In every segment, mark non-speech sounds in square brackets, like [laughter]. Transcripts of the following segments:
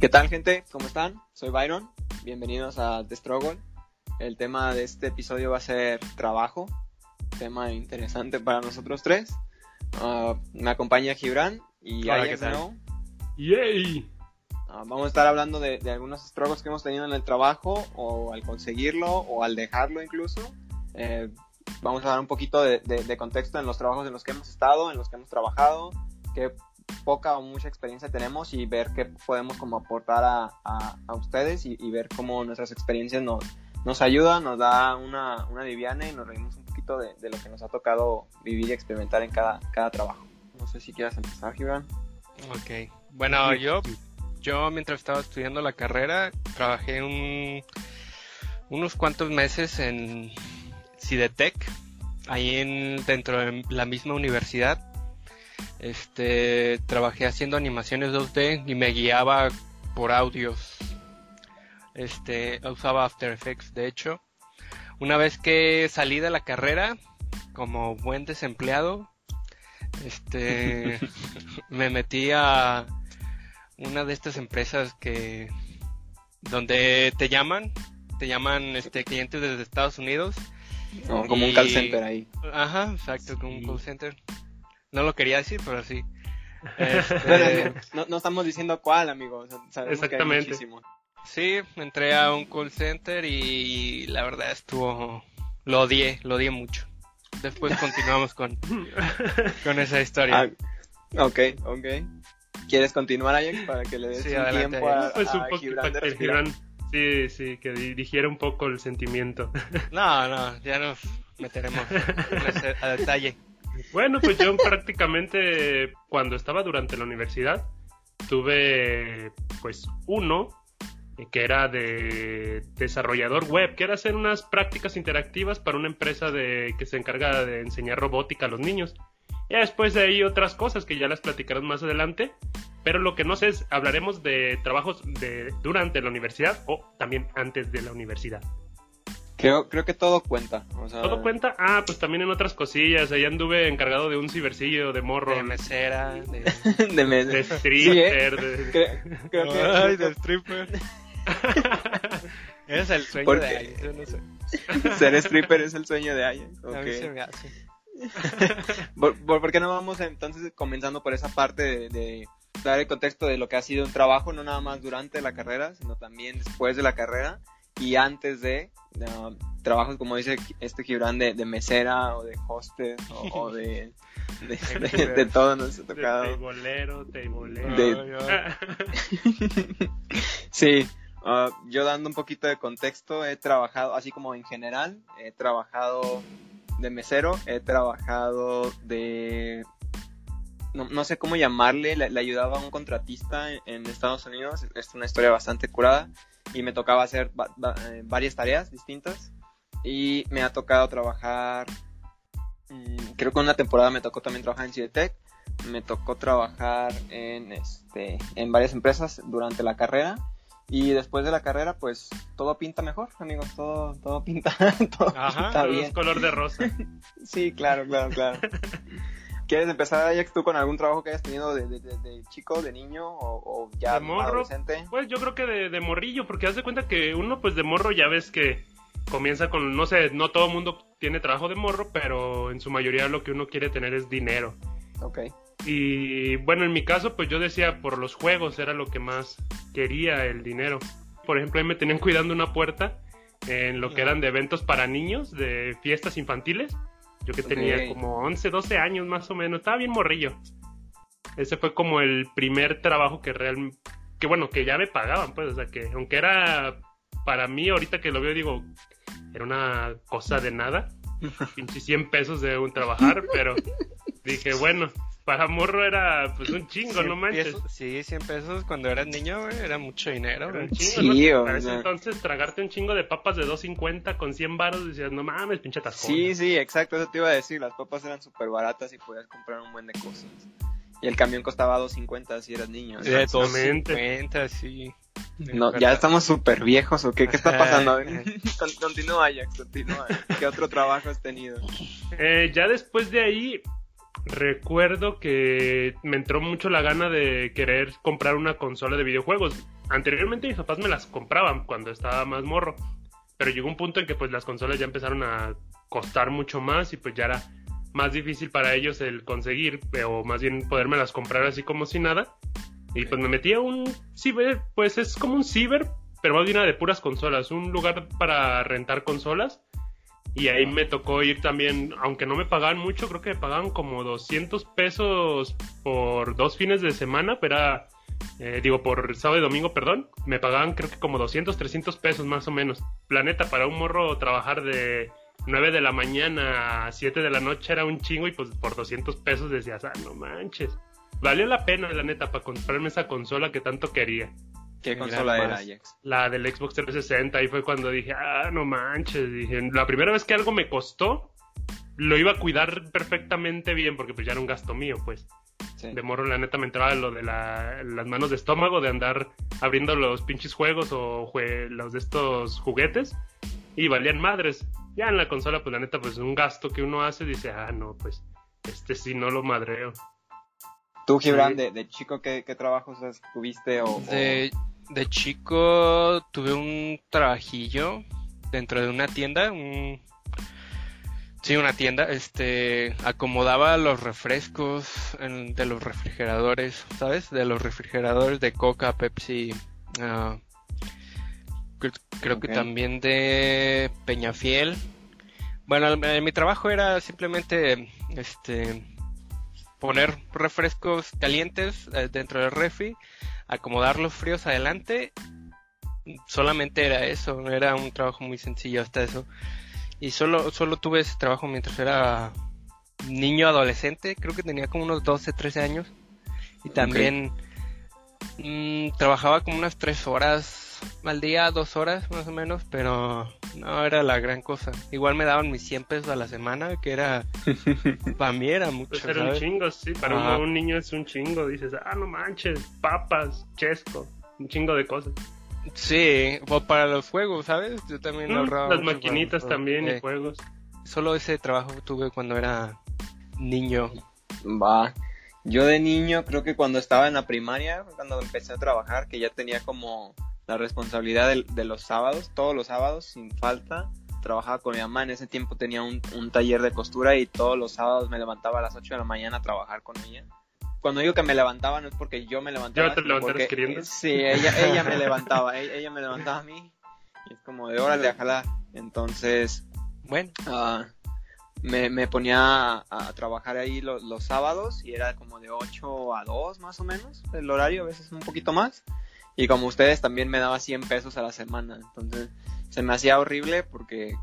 ¿Qué tal, gente? ¿Cómo están? Soy Byron. Bienvenidos a The Struggle. El tema de este episodio va a ser trabajo. Tema interesante para nosotros tres. Uh, me acompaña Gibran y Hola, ¿qué tal? Snow. ¡Yay! Ah, vamos a estar hablando de, de algunos struggles que hemos tenido en el trabajo, o al conseguirlo, o al dejarlo incluso. Eh, vamos a dar un poquito de, de- de contexto en los trabajos en los que hemos estado, en los que hemos trabajado, qué poca o mucha experiencia tenemos y ver qué podemos como aportar a, a- a ustedes y, y ver cómo nuestras experiencias nos, nos ayudan, nos da una, una liviana y nos reímos un poquito de, de lo que nos ha tocado vivir y experimentar en cada, cada trabajo. No sé si quieras empezar, Gibran. Ok. Bueno, yo, yo mientras estaba estudiando la carrera, trabajé un, unos cuantos meses en Cidetec, ahí en, dentro de la misma universidad. Este, trabajé haciendo animaciones 2D y me guiaba por audios. Este, usaba After Effects, de hecho. Una vez que salí de la carrera, como buen desempleado, este, [laughs] me metí a una de estas empresas que donde te llaman, te llaman este clientes desde Estados Unidos. No, como un call center ahí. Ajá, exacto, como un call center. No lo quería decir, pero sí. Bueno, Este, [laughs] no, no estamos diciendo cuál, amigo. Exactamente. sí, entré a un call center y la verdad estuvo, lo odié, lo odié mucho. Después [laughs] continuamos con, con esa historia. Ah, ok, ok. ¿Quieres continuar, Ajax, para que le des Sí, un adelante, tiempo a, Pues un a poco Gibran de para que respirar? Gibran- Sí, sí, que di- digiera un poco el sentimiento. No, no, ya nos meteremos [laughs] en ese- a detalle. Bueno, pues yo [laughs] prácticamente cuando estaba durante la universidad tuve pues uno eh, que era de desarrollador web, que era hacer unas prácticas interactivas para una empresa de que se encarga de enseñar robótica a los niños. Ya después de ahí otras cosas que ya las platicarán más adelante, pero lo que no sé es hablaremos de trabajos de durante la universidad o también antes de la universidad. Creo, creo que todo cuenta. O sea, ¿Todo cuenta? Ah, pues también en otras cosillas. Ahí anduve encargado de un cibercillo, de morro, De mesera, de... [laughs] de de Sí, ¿eh? stripper, de- Cre- creo que, Ay, creo de stripper. [laughs] es el sueño ¿Por de alguien, yo no sé. [laughs] ser stripper es el sueño de Ajax. A mí se me hace. ¿Por, por, por qué no vamos entonces comenzando por esa parte de, de dar el contexto de lo que ha sido un trabajo, no nada más durante la carrera, sino también después de la carrera y antes de uh, trabajos como dice este Gibran de, de mesera o de hostes o, o de, de, [laughs] de- de todo nos ha de tocado. teibolero, teibolero. De- ay. [laughs] Sí, ah, yo dando un poquito de contexto, he trabajado, así como en general, he trabajado de mesero, he trabajado de... No, no sé cómo llamarle, le, le ayudaba a un contratista en, en Estados Unidos, es una historia bastante curada, y me tocaba hacer va- va- eh, varias tareas distintas, y me ha tocado trabajar, mm, creo que una temporada me tocó también trabajar en Cidetec, me tocó trabajar en este en varias empresas durante la carrera. Y después de la carrera pues todo pinta mejor amigos todo todo pinta [laughs] todo Ajá, pinta bien. color de rosa. [laughs] sí claro claro claro [laughs] quieres empezar Ajax tú con algún trabajo que hayas tenido de, de- de- de chico de niño o, o ya De morro. adolescente Pues yo creo que de, morrillo, porque haz de cuenta que uno pues de morro ya ves que comienza con, no sé, no todo el mundo tiene trabajo de morro, pero en su mayoría lo que uno quiere tener es dinero. Ok. Y bueno, en mi caso, pues yo decía por los juegos era lo que más quería el dinero. Por ejemplo, ahí me tenían cuidando una puerta en lo que eran de eventos para niños, de fiestas infantiles. Yo que tenía Ok. como 11, 12 años más o menos, estaba bien morrillo. Ese fue como el primer trabajo que real que bueno, que ya me pagaban, pues, o sea, que aunque era para mí ahorita que lo veo digo, era una cosa de nada, [laughs] pinche 100 pesos de un trabajar, pero dije, bueno, para morro era pues un chingo, no 100 manches. pesos- sí, 100 pesos cuando eras niño, güey, era mucho dinero, Era un chingo, Sí, ¿no? o Para ese sea. entonces tragarte un chingo de papas de 2.50 con 100 baros, decías, no mames, pinche atascón. sí sí exacto eso te iba a decir las papas eran súper baratas y podías comprar un buen de cosas y el camión costaba 2.50 si eras niño De Exactamente. 250, sí. No, ya estamos súper viejos o qué, qué está pasando. [laughs] Continúa Ajax, continúa. ¿Qué otro trabajo has tenido? Eh, ya después de ahí, recuerdo que me entró mucho la gana de querer comprar una consola de videojuegos. anteriormente mis papás me las compraban cuando estaba más morro, pero llegó un punto en que pues las consolas ya empezaron a costar mucho más y pues ya era más difícil para ellos el conseguir, o más bien las comprar así como si nada. Y pues me metí a un ciber, pues es como un ciber, pero más bien de puras consolas, un lugar para rentar consolas. Y ahí me tocó ir también, aunque no me pagaban mucho, creo que me pagaban como 200 pesos por dos fines de semana, pero era, eh, digo, por sábado y domingo, perdón, me pagaban creo que como 200, 300 pesos más o menos. Planeta, para un morro trabajar de 9 de la mañana a 7 de la noche era un chingo y pues por 200 pesos decías, ah, no manches. Valió la pena, la neta, para comprarme esa consola que tanto quería. ¿Qué consola era, Ajax? La del Xbox 360. Ahí fue cuando dije, ah, no manches. Dije, la primera vez que algo me costó, lo iba a cuidar perfectamente bien, porque pues ya era un gasto mío, pues. De morro, la neta, me entraba lo de las manos de estómago, de andar abriendo los pinches juegos o los de estos juguetes. Y valían madres. Ya en la consola, pues la neta, pues un gasto que uno hace, dice, ah, no, pues este sí no lo madreo. ¿Tú, Gibran, de, chico, ¿qué, trabajos tuviste? O, de, de, chico tuve un trabajillo dentro de una tienda, un... Sí, una tienda, este, acomodaba los refrescos de los refrigeradores, ¿sabes? De los refrigeradores de Coca, Pepsi, uh, creo que también de Peñafiel. Bueno, mi trabajo era simplemente, este, poner refrescos calientes eh, dentro del refri, acomodar los fríos adelante. Solamente era eso, era un trabajo muy sencillo hasta eso. Y solo, solo tuve ese trabajo mientras era niño adolescente, creo que tenía como unos 12, 13 años. Y también mm, trabajaba como unas 3 horas al día, dos horas más o menos, pero no era la gran cosa. Igual me daban mis 100 pesos a la semana, que era, [laughs] para mí era mucho. Pues era un chingo, sí, para un, niño es un chingo, dices, ah, no manches, papas, chesco, un chingo de cosas. Sí, o para los juegos, ¿sabes? Yo también mm, ahorraba. Las maquinitas también y eh, juegos. Solo ese trabajo tuve cuando era niño. Va. Yo de niño, creo que cuando estaba en la primaria, cuando empecé a trabajar, que ya tenía como la responsabilidad de, los sábados, todos los sábados, sin falta. Trabajaba con mi mamá, en ese tiempo tenía un, taller de costura y todos los sábados me levantaba a las 8 de la mañana a trabajar con ella. Cuando digo que me levantaba no es porque yo me levantaba. ¿Ya te queriendo? Sí, ella, ella me levantaba, ella, me levantaba a mí. Y es como de hora de jalar. Entonces, bueno, uh, me, me, ponía a, trabajar ahí los, los, sábados y era como de 8 a 2 más o menos el horario, a veces un poquito más. Y como ustedes también me daba 100 pesos a la semana. Entonces se me hacía horrible porque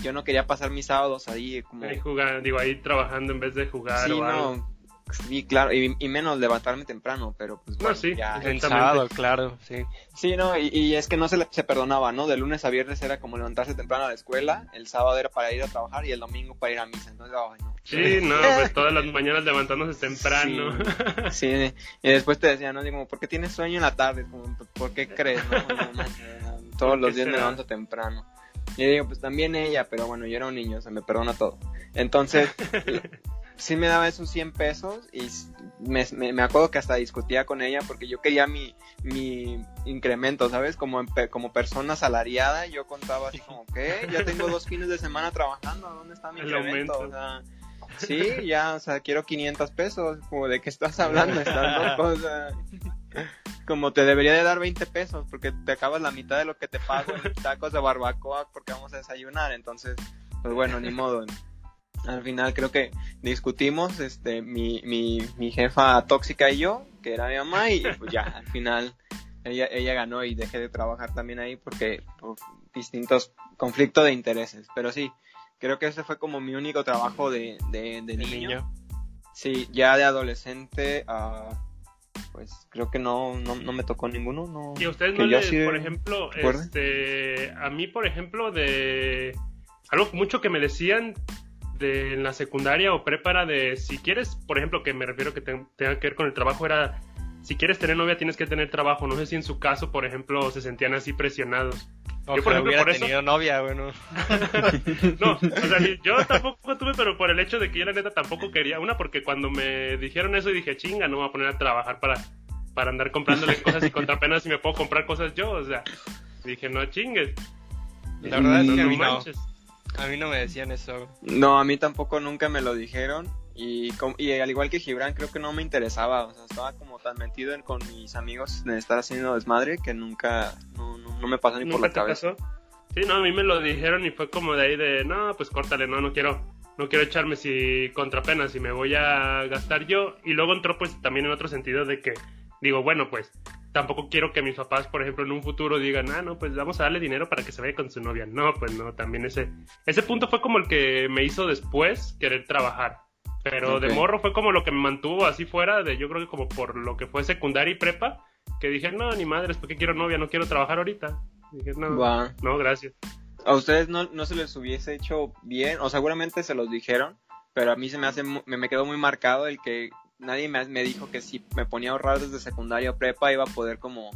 yo no quería pasar mis sábados ahí como... Ahí jugando, digo, ahí trabajando en vez de jugar sí, no, Sí, claro, y, menos levantarme temprano, pero pues bueno, sí, ya... sábado, claro, sí. Sí, no, y, es que no se, se perdonaba, ¿no? De lunes a viernes era como levantarse temprano a la escuela, el sábado era para ir a trabajar y el domingo para ir a misa, entonces, ay, no. Sí, no, pues todas las mañanas levantándose temprano. Sí, y después te decían, ¿no? Digo, ¿por qué tienes sueño en la tarde? Como, ¿Por qué crees? todos los días me levanto temprano. Y digo, pues también ella, pero bueno, yo era un niño, se me perdona todo. Entonces, [laughs] sí me daba esos 100 pesos y me, me, acuerdo que hasta discutía con ella porque yo quería mi, mi incremento, ¿sabes? Como, como persona salariada, yo contaba así como, ¿qué? Ya tengo dos fines de semana trabajando, ¿dónde está mi incremento? O sea, sí, ya, o sea, quiero 500 pesos, como de qué estás hablando, estás loco, como te debería de dar 20 pesos porque te acabas la mitad de lo que te pago en tacos de barbacoa porque vamos a desayunar, entonces, pues bueno, ni modo al final creo que discutimos, este, mi, mi, mi jefa tóxica y yo, que era mi mamá, y pues ya, al final ella, ella ganó y dejé de trabajar también ahí porque por distintos conflictos de intereses. Pero sí, creo que ese fue como mi único trabajo de, de, niño. Sí, ya de adolescente, uh, pues creo que no, no, no, me tocó ninguno. No, y a ustedes no les, por ejemplo, este, a mí, por ejemplo, de algo mucho que me decían de en la secundaria o prepara de si quieres, por ejemplo, que me refiero que tenga que ver con el trabajo, era si quieres tener novia tienes que tener trabajo. No sé si en su caso, por ejemplo, se sentían así presionados. yo, por ejemplo, por eso... tenido novia, bueno. [laughs] no, o sea, yo tampoco tuve, pero por el hecho de que yo la neta tampoco quería. Una, porque cuando me dijeron eso y dije, chinga, no me voy a poner a trabajar para para andar comprándole cosas y contra apenas si me puedo comprar cosas yo, o sea, dije, no chingues. La verdad es que a mí no. A mí no me decían eso. No, a mí tampoco nunca me lo dijeron. Y, y al igual que Gibran, creo que no me interesaba. O sea, estaba como tan metido con mis amigos en estar haciendo desmadre que nunca, no, no, me pasó ni por la cabeza. Sí, no, a mí me lo dijeron y fue como de ahí de, no, pues córtale, no, no quiero, no quiero echarme si contra penas y me voy a gastar yo. Y luego entró pues también en otro sentido de que, digo, bueno, pues tampoco quiero que mis papás, por ejemplo, en un futuro digan, ah, no, pues vamos a darle dinero para que se vaya con su novia. No, pues no, también ese, ese punto fue como el que me hizo después querer trabajar. Pero de morro fue como lo que me mantuvo así fuera, de yo creo que como por lo que fue secundaria y prepa, que dije, no, ni madres, ¿por qué quiero novia? No quiero trabajar ahorita. dije, no, no, gracias. ¿A ustedes no, no se les hubiese hecho bien? O seguramente se los dijeron, pero a mí se me hace, me, me quedó muy marcado el que nadie me, me, dijo que si me ponía a ahorrar desde secundaria o prepa iba a poder como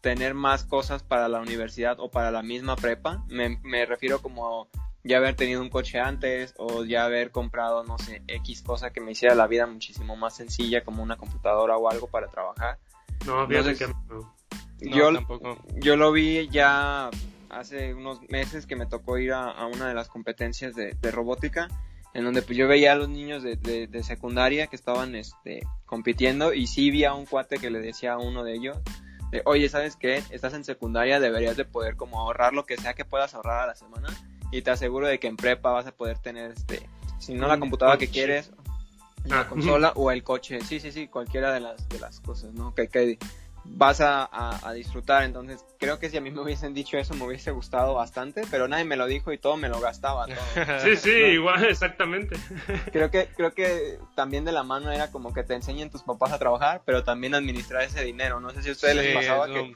tener más cosas para la universidad o para la misma prepa. Me, me refiero como ya haber tenido un coche antes o ya haber comprado, no sé, X cosa que me hiciera la vida muchísimo más sencilla como una computadora o algo para trabajar. No, fíjate que Yo, yo lo vi ya hace unos meses que me tocó ir a, una de las competencias de, robótica en donde pues yo veía a los niños de, de, secundaria que estaban este, compitiendo y sí vi a un cuate que le decía a uno de ellos, oye, ¿sabes qué? Estás en secundaria, deberías de poder como ahorrar lo que sea que puedas ahorrar a la semana y te aseguro de que en prepa vas a poder tener, este, si no la computadora que quieres, la ah. consola o el coche, sí, sí, sí, cualquiera de las, de las cosas, ¿no? Que, que vas a, a, disfrutar. Entonces, creo que si a mí me hubiesen dicho eso, me hubiese gustado bastante, pero nadie me lo dijo y todo me lo gastaba. [laughs] Sí, sí, igual, exactamente. [laughs] Creo que, creo que también de la mano era como que te enseñen tus papás a trabajar, pero también administrar ese dinero. No sé si a ustedes les pasaba que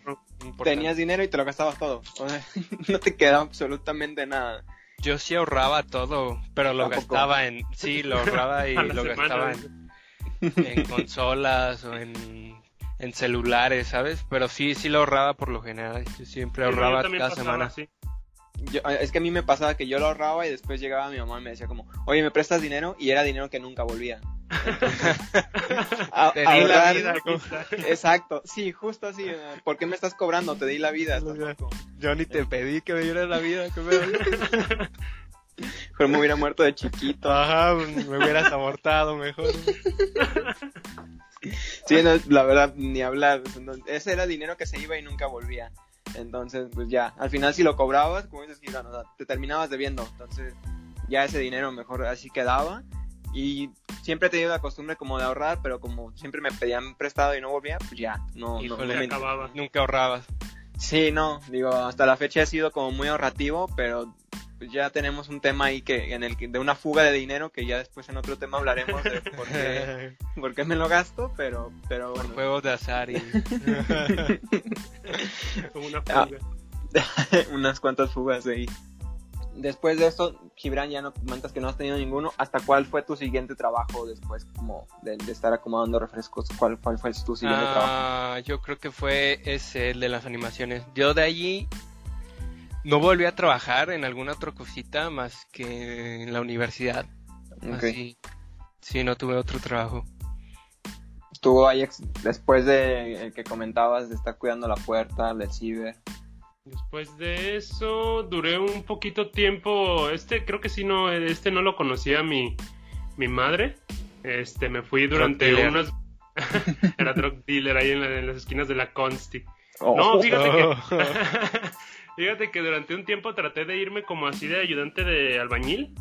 tenías dinero y te lo gastabas todo. [laughs] no te quedaba absolutamente nada. Yo sí ahorraba todo, pero lo gastaba en... Sí, lo ahorraba y lo gastaba en, en consolas o en en celulares, ¿sabes? Pero sí, sí lo ahorraba por lo general. Yo siempre ahorraba cada semana. Sí. es que a mí me pasaba que yo lo ahorraba y después llegaba mi mamá y me decía como, oye, ¿me prestas dinero? Y era dinero que nunca volvía. [laughs] te di la vida. Exacto, sí, justo así. ¿Por qué me estás cobrando? Te di la vida. Yo ni te pedí que me dieras la vida. Que me... [laughs] Mejor me hubiera muerto de chiquito. Ajá, me hubieras abortado mejor. [laughs] Sí, la verdad, ni hablar. Ese era dinero que se iba y nunca volvía. Entonces, pues ya, al final si lo cobrabas, como dices, te terminabas debiendo. Entonces, ya ese dinero mejor así quedaba. Y siempre he tenido la costumbre como de ahorrar, pero como siempre me pedían prestado y no volvía, pues ya, no, no, Nunca ahorrabas. Sí, no, digo, hasta la fecha he sido como muy ahorrativo, pero ya tenemos un tema ahí que en el que, de una fuga de dinero que ya después en otro tema hablaremos de por qué, [laughs] por qué me lo gasto, pero pero por juegos de azar y [laughs] una fuga. [laughs] unas cuantas fugas ahí. Después de esto, Gibran, ya no comentas que no has tenido ninguno. ¿Hasta cuál fue tu siguiente trabajo después como de, estar acomodando refrescos? ¿Cuál, fue tu siguiente ah, trabajo? Yo creo que fue ese, el de las animaciones. Yo de allí no volví a trabajar en alguna otra cosita más que en la universidad. Así, sí, no tuve otro trabajo. ¿Tú, Ajax, después de el que comentabas de estar cuidando la puerta del ciber? Después de eso, duré un poquito tiempo. Este, creo que sí, no, este no lo conocía mi, mi madre. Este, me fui durante unos. [laughs] Era drug dealer ahí en, las esquinas de la Consti. Oh. No, fíjate que. [laughs] Fíjate que durante un tiempo traté de irme como así de ayudante de albañil.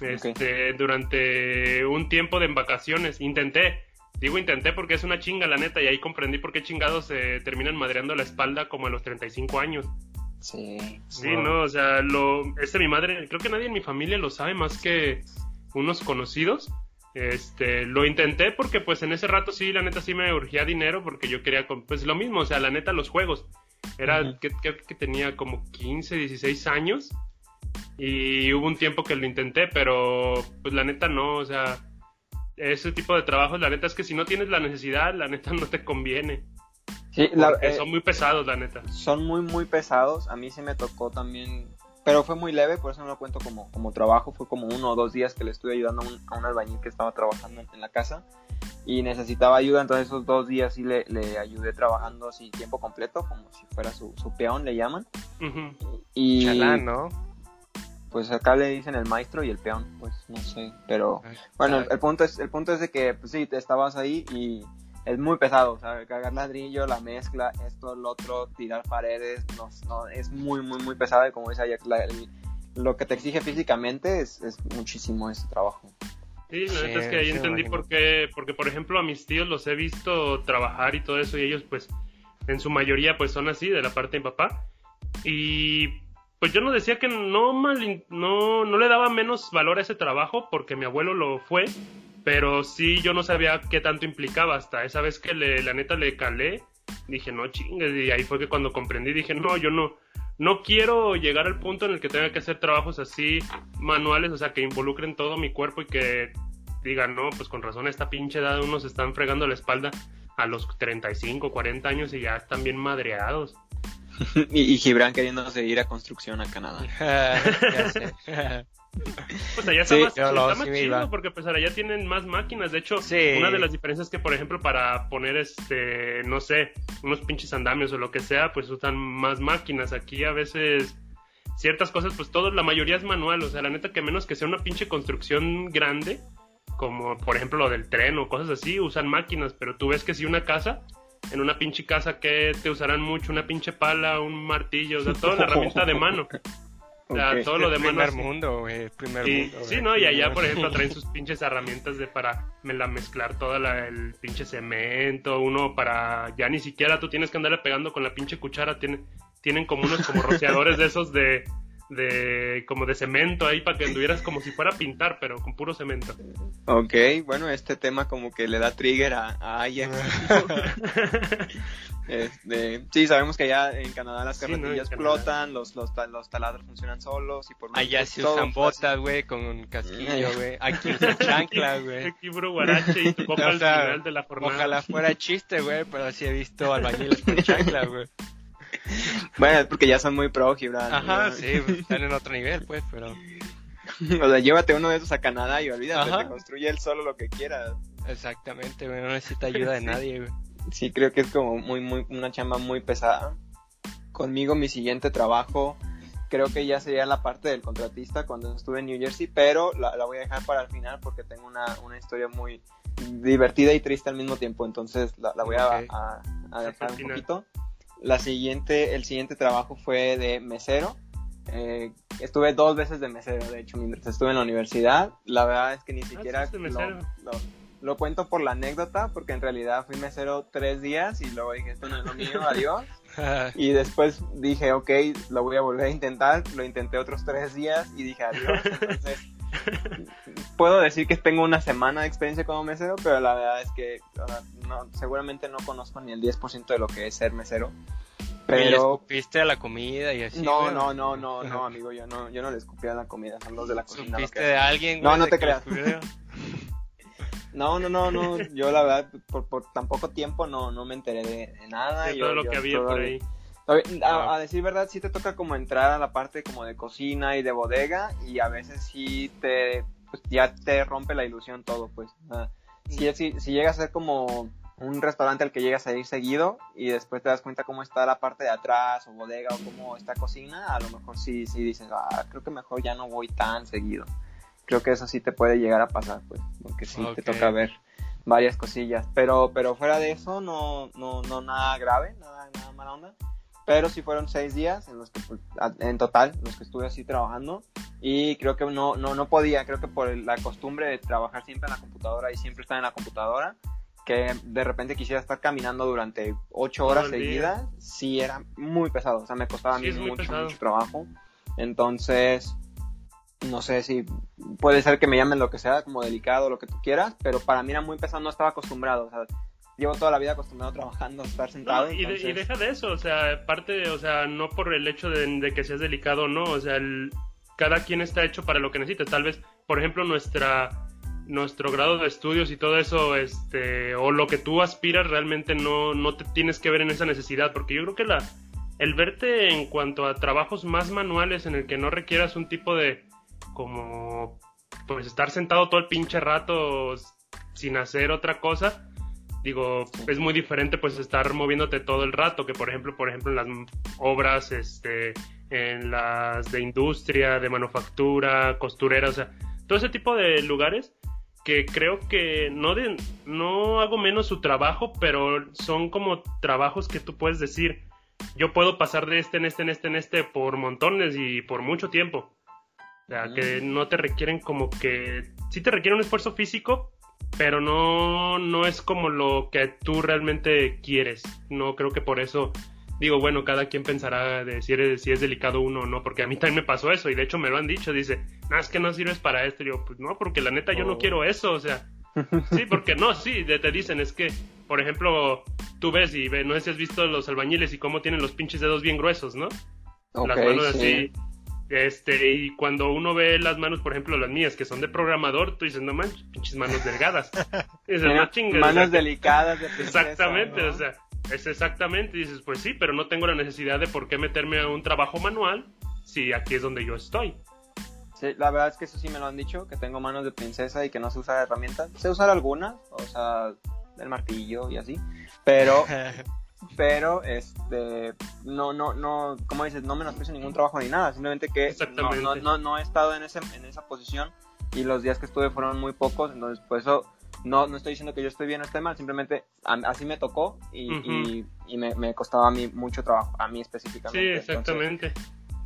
Este, durante un tiempo de vacaciones. Intenté. Digo intenté porque es una chinga, la neta, y ahí comprendí por qué chingados se terminan madreando la espalda como a los 35 años. Sí. Sí, no, o sea, lo, este mi madre, creo que nadie en mi familia lo sabe más que unos conocidos. Este, lo intenté porque pues en ese rato sí, la neta sí me urgía dinero porque yo quería, pues lo mismo, o sea, la neta los juegos. Era, que, que, tenía como 15, 16 años. Y hubo un tiempo que lo intenté, pero pues la neta no, o sea, ese tipo de trabajos, la neta es que si no tienes la necesidad, la neta no te conviene. Sí, eh, son muy pesados, la neta. Son muy, muy pesados. A mí se me tocó también, pero fue muy leve, por eso no lo cuento como, como trabajo. Fue como uno o dos días que le estuve ayudando a un, a un albañil que estaba trabajando en la casa y necesitaba ayuda, entonces esos dos días sí le, le ayudé trabajando así tiempo completo, como si fuera su, su peón, le llaman. Y Chalán, ¿no? pues acá le dicen el maestro y el peón, pues no sé, pero Ay, bueno, ay. el, el punto es el punto es de que pues sí, te estabas ahí y es muy pesado, o sea, cargar ladrillo, la mezcla, esto, lo otro, tirar paredes, no, no, es muy, muy, muy pesado y como dice Ajax, la- el- lo que te exige físicamente es, es muchísimo ese trabajo. Sí, la neta es que ahí entendí por qué, porque por ejemplo a mis tíos los he visto trabajar y todo eso y ellos pues en su mayoría pues son así de la parte de mi papá. Y pues yo no decía que no mal, no, no le daba menos valor a ese trabajo porque mi abuelo lo fue, pero sí yo no sabía qué tanto implicaba. Hasta esa vez que le, la neta le calé, dije no chingues y ahí fue que cuando comprendí dije no, yo no, no quiero llegar al punto en el que tenga que hacer trabajos así manuales, o sea, que involucren todo mi cuerpo y que digan, no, pues con razón a esta pinche edad unos están fregando la espalda a los 35, 40 años y ya están bien madreados. [laughs] y, y Gibran queriéndose ir a construcción a Canadá. [laughs] ya sé. [laughs] Pues allá está Sí, más, está chido porque pues allá tienen más máquinas. De hecho, Sí. una de las diferencias es que, por ejemplo, para poner este, no sé, unos pinches andamios o lo que sea, pues usan más máquinas. Aquí a veces ciertas cosas, pues todo, la mayoría es manual. O sea, la neta que menos que sea una pinche construcción grande, como por ejemplo lo del tren o cosas así, usan máquinas. Pero tú ves que si una casa, en una pinche casa que te usarán mucho, una pinche pala, un martillo, o sea, toda la herramienta de mano. [laughs] O sea, Ok. todo lo demás. primer no- mundo, güey. Primer y, mundo. sí. ¿no? Y allá, por ejemplo, traen [laughs] sus pinches herramientas de para me la mezclar toda la, el pinche cemento, uno para ya ni siquiera tú tienes que andarle pegando con la pinche cuchara, tienen, tienen como unos como [laughs] rociadores de esos de, de como de cemento ahí para que anduvieras como si fuera a pintar, pero con puro cemento. Ok, bueno, este tema como que le da trigger a, a Ajax. [laughs] Este, sí, sabemos que allá en Canadá las Sí, ¿no? Carretillas Canadá. flotan, los, los, los taladros funcionan solos y por Allá se todo usan botas, güey, con casquillo, güey. Aquí usan [laughs] chanclas, güey. Aquí puro guarache y tu [laughs] copa O al sea, final de la jornada. Ojalá fuera chiste, güey, pero sí he visto albañiles con chanclas, güey. Bueno, es porque ya son muy pro, Gibran. Ajá, ¿no? sí, pues, están en otro nivel, pues, pero... [laughs] O sea, llévate uno de esos a Canadá y olvídate, Ajá. te construye él solo lo que quiera. Exactamente, güey, no necesita ayuda de [laughs] Sí. nadie, güey. Sí, creo que es como muy, muy, una chamba muy pesada. Conmigo mi siguiente trabajo creo que ya sería la parte del contratista cuando estuve en New Jersey, pero la, la voy a dejar para el final porque tengo una, una historia muy divertida y triste al mismo tiempo, entonces la, la voy a, a- a dejar un poquito. La siguiente, el siguiente trabajo fue de mesero. Eh, estuve dos veces de mesero, de hecho, mientras estuve en la universidad. La verdad es que ni siquiera sí, de lo, lo- lo cuento por la anécdota, porque en realidad fui mesero tres días y luego dije, esto no es lo mío, [laughs] adiós. Y después dije, ok, lo voy a volver a intentar. Lo intenté otros tres días y dije adiós. Entonces, [laughs] puedo decir que tengo una semana de experiencia como mesero, pero la verdad es que o sea, no, seguramente no conozco ni el 10% de lo que es ser mesero. Pero... Escupiste a la comida y así, no, güey? no, no, no, [laughs] no, amigo, yo no, yo no le escupía la comida, son los de la cocina. ¿Supiste de alguien, No, güey, no te creas. [laughs] No, no, no, no, yo la verdad, por, por tan poco tiempo no, no me enteré de, de nada. de yo- todo lo yo que había por ahí. A, a decir verdad, sí te toca como entrar a la parte como de cocina y de bodega y a veces sí te, pues ya te rompe la ilusión todo, pues. Ah, si, si, si llega a ser como un restaurante al que llegas a ir seguido y después te das cuenta cómo está la parte de atrás o bodega o cómo está cocina, a lo mejor sí, sí dices, ah, creo que mejor ya no voy tan seguido. Creo que eso sí te puede llegar a pasar, pues, porque sí Ok. te toca ver varias cosillas. Pero, pero fuera de eso, no, no, no nada grave, nada, nada mala onda. Pero sí fueron seis días en los que, a- en total, los que estuve así trabajando. Y creo que no, no, no podía, creo que por la costumbre de trabajar siempre en la computadora y siempre estar en la computadora, que de repente quisiera estar caminando durante ocho horas seguidas, sí era muy pesado, o sea, me costaba a mí mucho, pesado. mucho trabajo. Entonces, no sé si puede ser que me llamen lo que sea, como delicado, lo que tú quieras, pero para mí era muy pesado, no estaba acostumbrado, o sea, llevo toda la vida acostumbrado trabajando, a estar sentado. No, y, de- y entonces- deja de eso, o sea, aparte, o sea, no por el hecho de, de que seas delicado o no, o sea, el- cada quien está hecho para lo que necesita. Tal vez, por ejemplo, nuestra nuestro grado de estudios y todo eso, este, o lo que tú aspiras realmente no, no te tienes que ver en esa necesidad, porque yo creo que la, el verte en cuanto a trabajos más manuales en el que no requieras un tipo de, como, pues estar sentado todo el pinche rato sin hacer otra cosa, digo, es muy diferente pues estar moviéndote todo el rato, que por ejemplo, por ejemplo en las obras, este, en las de industria, de manufactura, costurera, o sea, todo ese tipo de lugares que creo que no, de, no hago menos su trabajo, pero son como trabajos que tú puedes decir, yo puedo pasar de este en este en este en este por montones y por mucho tiempo. O sea, que mm. no te requieren como que... Sí te requiere un esfuerzo físico, pero no, no es como lo que tú realmente quieres. No creo que por eso digo, bueno, cada quien pensará de si, eres, si es delicado uno o no, porque a mí también me pasó eso y de hecho me lo han dicho, dice, no, es que no sirves para esto. Y yo, pues no, porque la neta yo no oh. quiero eso, o sea, [laughs] sí, porque no, sí, te dicen, es que, por ejemplo, tú ves y ve, no sé si has visto los albañiles y cómo tienen los pinches dedos bien gruesos, ¿no? las manos así. Este, y cuando uno ve las manos, por ejemplo, las mías, que son de programador, tú dices, no manches, pinches manos delgadas. [laughs] dices, no chingas. Manos delicadas de Exactamente, o sea, es exactamente, dices, pues sí, pero no tengo la necesidad de por qué meterme a un trabajo manual si aquí es donde yo estoy. Sí, la verdad es que eso sí me lo han dicho, que tengo manos de princesa y que no se usa herramientas. Sé usar algunas, o sea, el martillo y así, pero [laughs] pero este no no no como dices no menosprecio ningún trabajo ni nada simplemente que no, no, no, he estado en ese en esa posición y los días que estuve fueron muy pocos entonces por eso no, no estoy diciendo que yo estoy bien o estoy mal, simplemente así me tocó y, y, me, me, costaba a mí mucho trabajo, a mí específicamente. Sí, exactamente.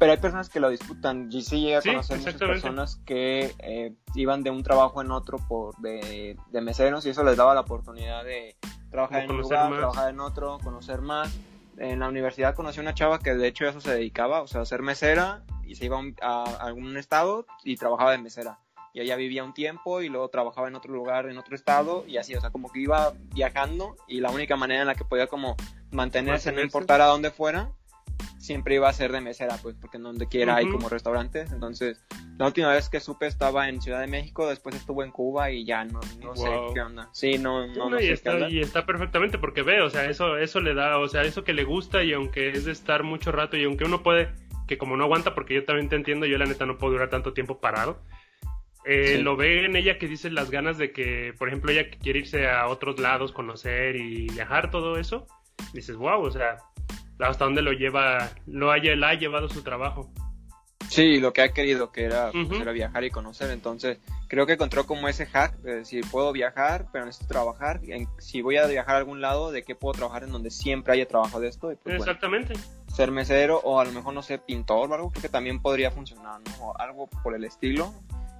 Pero hay personas que lo disfrutan. Y sí llega a conocer muchas personas que eh, iban de un trabajo en otro por de, de, meseros y eso les daba la oportunidad de trabajar en un lugar, trabajar en otro, conocer más. En la universidad conocí una chava que de hecho a eso se dedicaba, o sea, a ser mesera y se iba a algún estado y trabajaba de mesera y allá vivía un tiempo y luego trabajaba en otro lugar, en otro estado y así, o sea, como que iba viajando y la única manera en la que podía como mantenerse, no importar a dónde fuera, siempre iba a ser de mesera, pues, porque en donde quiera hay como restaurantes. Entonces, la última vez que supe estaba en Ciudad de México, después estuvo en Cuba y ya no, no sé qué onda. Sí, no, no, no, y, sé está, y está perfectamente porque ve, o sea, eso, eso le da, o sea, eso que le gusta y aunque es de estar mucho rato y aunque uno puede, que como no aguanta, porque yo también te entiendo, yo la neta no puedo durar tanto tiempo parado eh, Lo ve en ella que dice las ganas de que, por ejemplo, ella quiere irse a otros lados, conocer y viajar, todo eso. Dices, wow, o sea, hasta dónde lo lleva, lo haya, la ha llevado su trabajo. Sí, lo que ha querido, que era, pues, viajar y conocer. Entonces, creo que encontró como ese hack de decir, puedo viajar, pero necesito trabajar. si voy a viajar a algún lado, ¿de qué puedo trabajar en donde siempre haya trabajo de esto? Pues, Exactamente. ser mesero o a lo mejor, no sé, pintor o algo, creo que también podría funcionar, ¿no? O algo por el estilo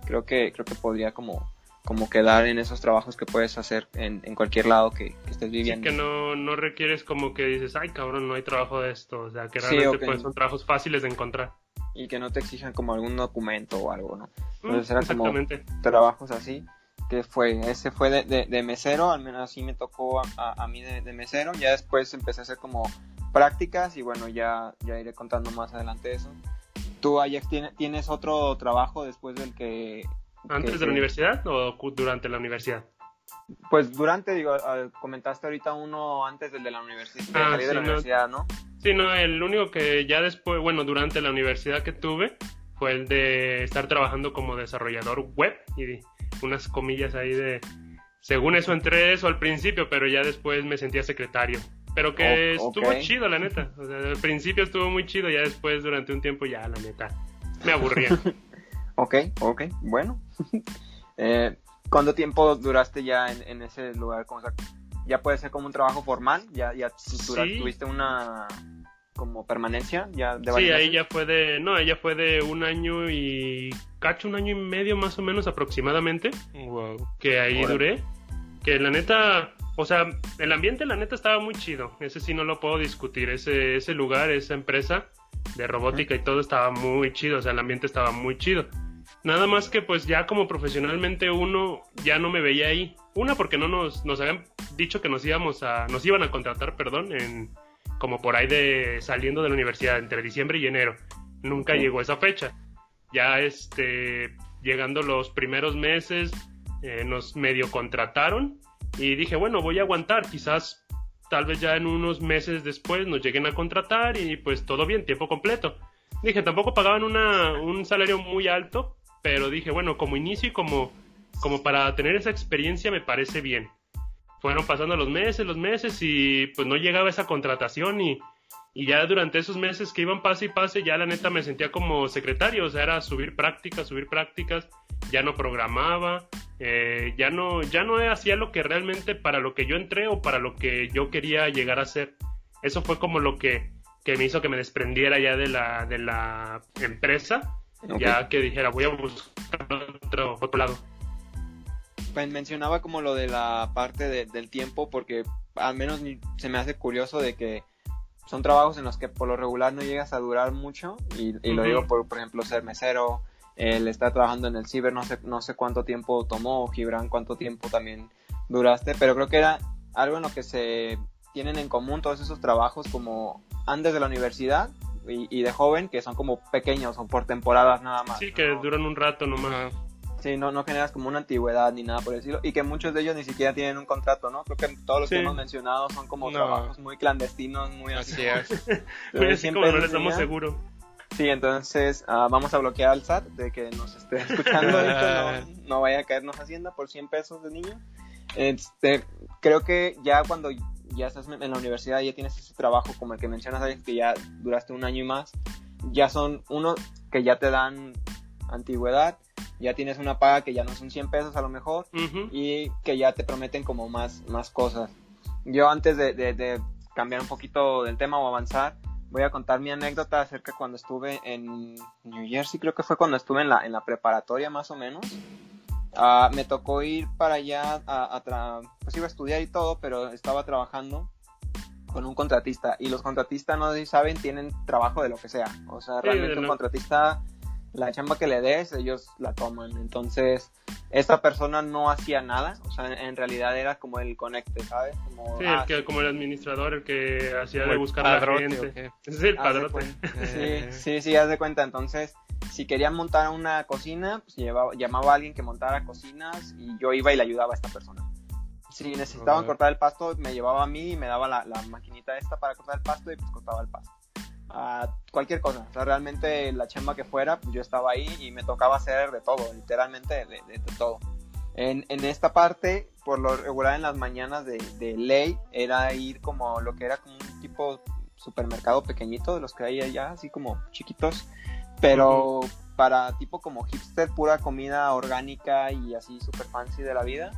creo que, creo que podría como, como quedar en esos trabajos que puedes hacer en, en cualquier lado que, estés viviendo. Sí, que no, no requieres como que dices, ay cabrón, no hay trabajo de esto, o sea, que realmente pues, son trabajos fáciles de encontrar. Y que no te exijan como algún documento o algo, ¿no? Mm, Entonces eran como trabajos así, que fue, ese fue de, de, mesero, al menos así me tocó a, a, mí de, de, mesero, ya después empecé a hacer como prácticas y bueno, ya, ya iré contando más adelante eso. ¿Tú, Ajax, tienes otro trabajo después del que... ¿Antes de la universidad o durante la universidad? Pues durante, digo, comentaste ahorita uno antes del de la universidad, ah, de la universidad, ¿no? Sí, no, el único que ya después, bueno, durante la universidad que tuve fue el de estar trabajando como desarrollador web y unas comillas ahí de... Según eso entré eso al principio, pero ya después me sentía secretario. Pero que estuvo chido, la neta. O sea, al principio estuvo muy chido, ya después, durante un tiempo, ya, la neta, me aburría. [laughs] ok, ok, bueno. [laughs] eh, ¿Cuánto tiempo duraste ya en, ese lugar? ¿Ya puede ser como un trabajo formal? ¿Ya, ya tuviste una como permanencia? ya de Sí, ahí ya fue de... No, ella fue de un año y... Cacho, un año y medio más o menos aproximadamente. Wow. Que ahí duré. Que la neta o sea, el ambiente, la neta, estaba muy chido. Ese sí no lo puedo discutir. Ese, ese lugar, esa empresa de robótica y todo estaba muy chido. O sea, el ambiente estaba muy chido. Nada más que, pues, ya como profesionalmente uno ya no me veía ahí. Una, porque no nos, nos habían dicho que nos íbamos a, nos iban a contratar, perdón, en, como por ahí de saliendo de la universidad, entre diciembre y enero. Nunca llegó esa fecha. Ya, este, llegando los primeros meses, eh, nos medio contrataron y dije, bueno, voy a aguantar, quizás tal vez ya en unos meses después nos lleguen a contratar y pues todo bien, tiempo completo. Dije, tampoco pagaban una, un salario muy alto, pero dije, bueno, como inicio y como como para tener esa experiencia me parece bien. Fueron pasando los meses, los meses y pues no llegaba esa contratación y, y ya durante esos meses que iban pase y pase, ya la neta me sentía como secretario, o sea, era subir prácticas, subir prácticas, ya no programaba, eh, ya no, ya no hacía lo que realmente para lo que yo entré o para lo que yo quería llegar a ser. Eso fue como lo que, que me hizo que me desprendiera ya de la, de la empresa, ya que dijera voy a buscar otro, otro lado. Pues mencionaba como lo de la parte del tiempo porque al menos se me hace curioso de que son trabajos en los que por lo regular no llegas a durar mucho y, lo digo por, por ejemplo, ser mesero, el estar trabajando en el ciber, no sé, no sé cuánto tiempo tomó, Gibran, cuánto tiempo también duraste, pero creo que era algo en lo que se tienen en común todos esos trabajos como antes de la universidad y, de joven, que son como pequeños o por temporadas nada más. Sí, que duran un rato nomás. Sí, no, no generas como una antigüedad ni nada por decirlo. Y que muchos de ellos ni siquiera tienen un contrato, ¿no? Creo que todos los que hemos mencionado son como trabajos muy clandestinos, muy así. así [laughs] como no les damos seguro. Sí, entonces uh, vamos a bloquear al SAT de que nos esté escuchando [laughs] ahorita, no, no, vaya a caernos Hacienda por 100 pesos de niño. Este, creo que ya cuando ya estás en la universidad y ya tienes ese trabajo como el que mencionas, que ya duraste un año y más, ya son uno que ya te dan antigüedad, ya tienes una paga que ya no son 100 pesos a lo mejor y que ya te prometen como más, más cosas. Yo antes de, de, cambiar un poquito del tema o avanzar, voy a contar mi anécdota acerca cuando estuve en New Jersey, creo que fue cuando estuve en la, en la preparatoria más o menos. Uh, me tocó ir para allá a, a pues iba a estudiar y todo, pero estaba trabajando con un contratista y los contratistas no saben tienen trabajo de lo que sea, o sea realmente un contratista la chamba que le des, ellos la toman. Entonces, esta persona no hacía nada, o sea, en, realidad era como el conecte, ¿sabes? Como, sí, el ah, que, como el administrador, el que hacía de buscar a la gente. Sí, el padrote. [laughs] Sí, sí, sí, haz de cuenta. Entonces, si querían montar una cocina, pues llevaba, llamaba a alguien que montara cocinas y yo iba y le ayudaba a esta persona. Si necesitaban cortar el pasto, me llevaba a mí y me daba la, la maquinita esta para cortar el pasto y pues cortaba el pasto a cualquier cosa. O sea, realmente la chamba que fuera, pues yo estaba ahí y me tocaba hacer de todo, literalmente de, todo. En, en, esta parte, por lo regular en las mañanas de, de, ley, era ir como lo que era como un tipo supermercado pequeñito, de los que hay allá, así como chiquitos, pero para tipo como hipster, pura comida orgánica y así super fancy de la vida.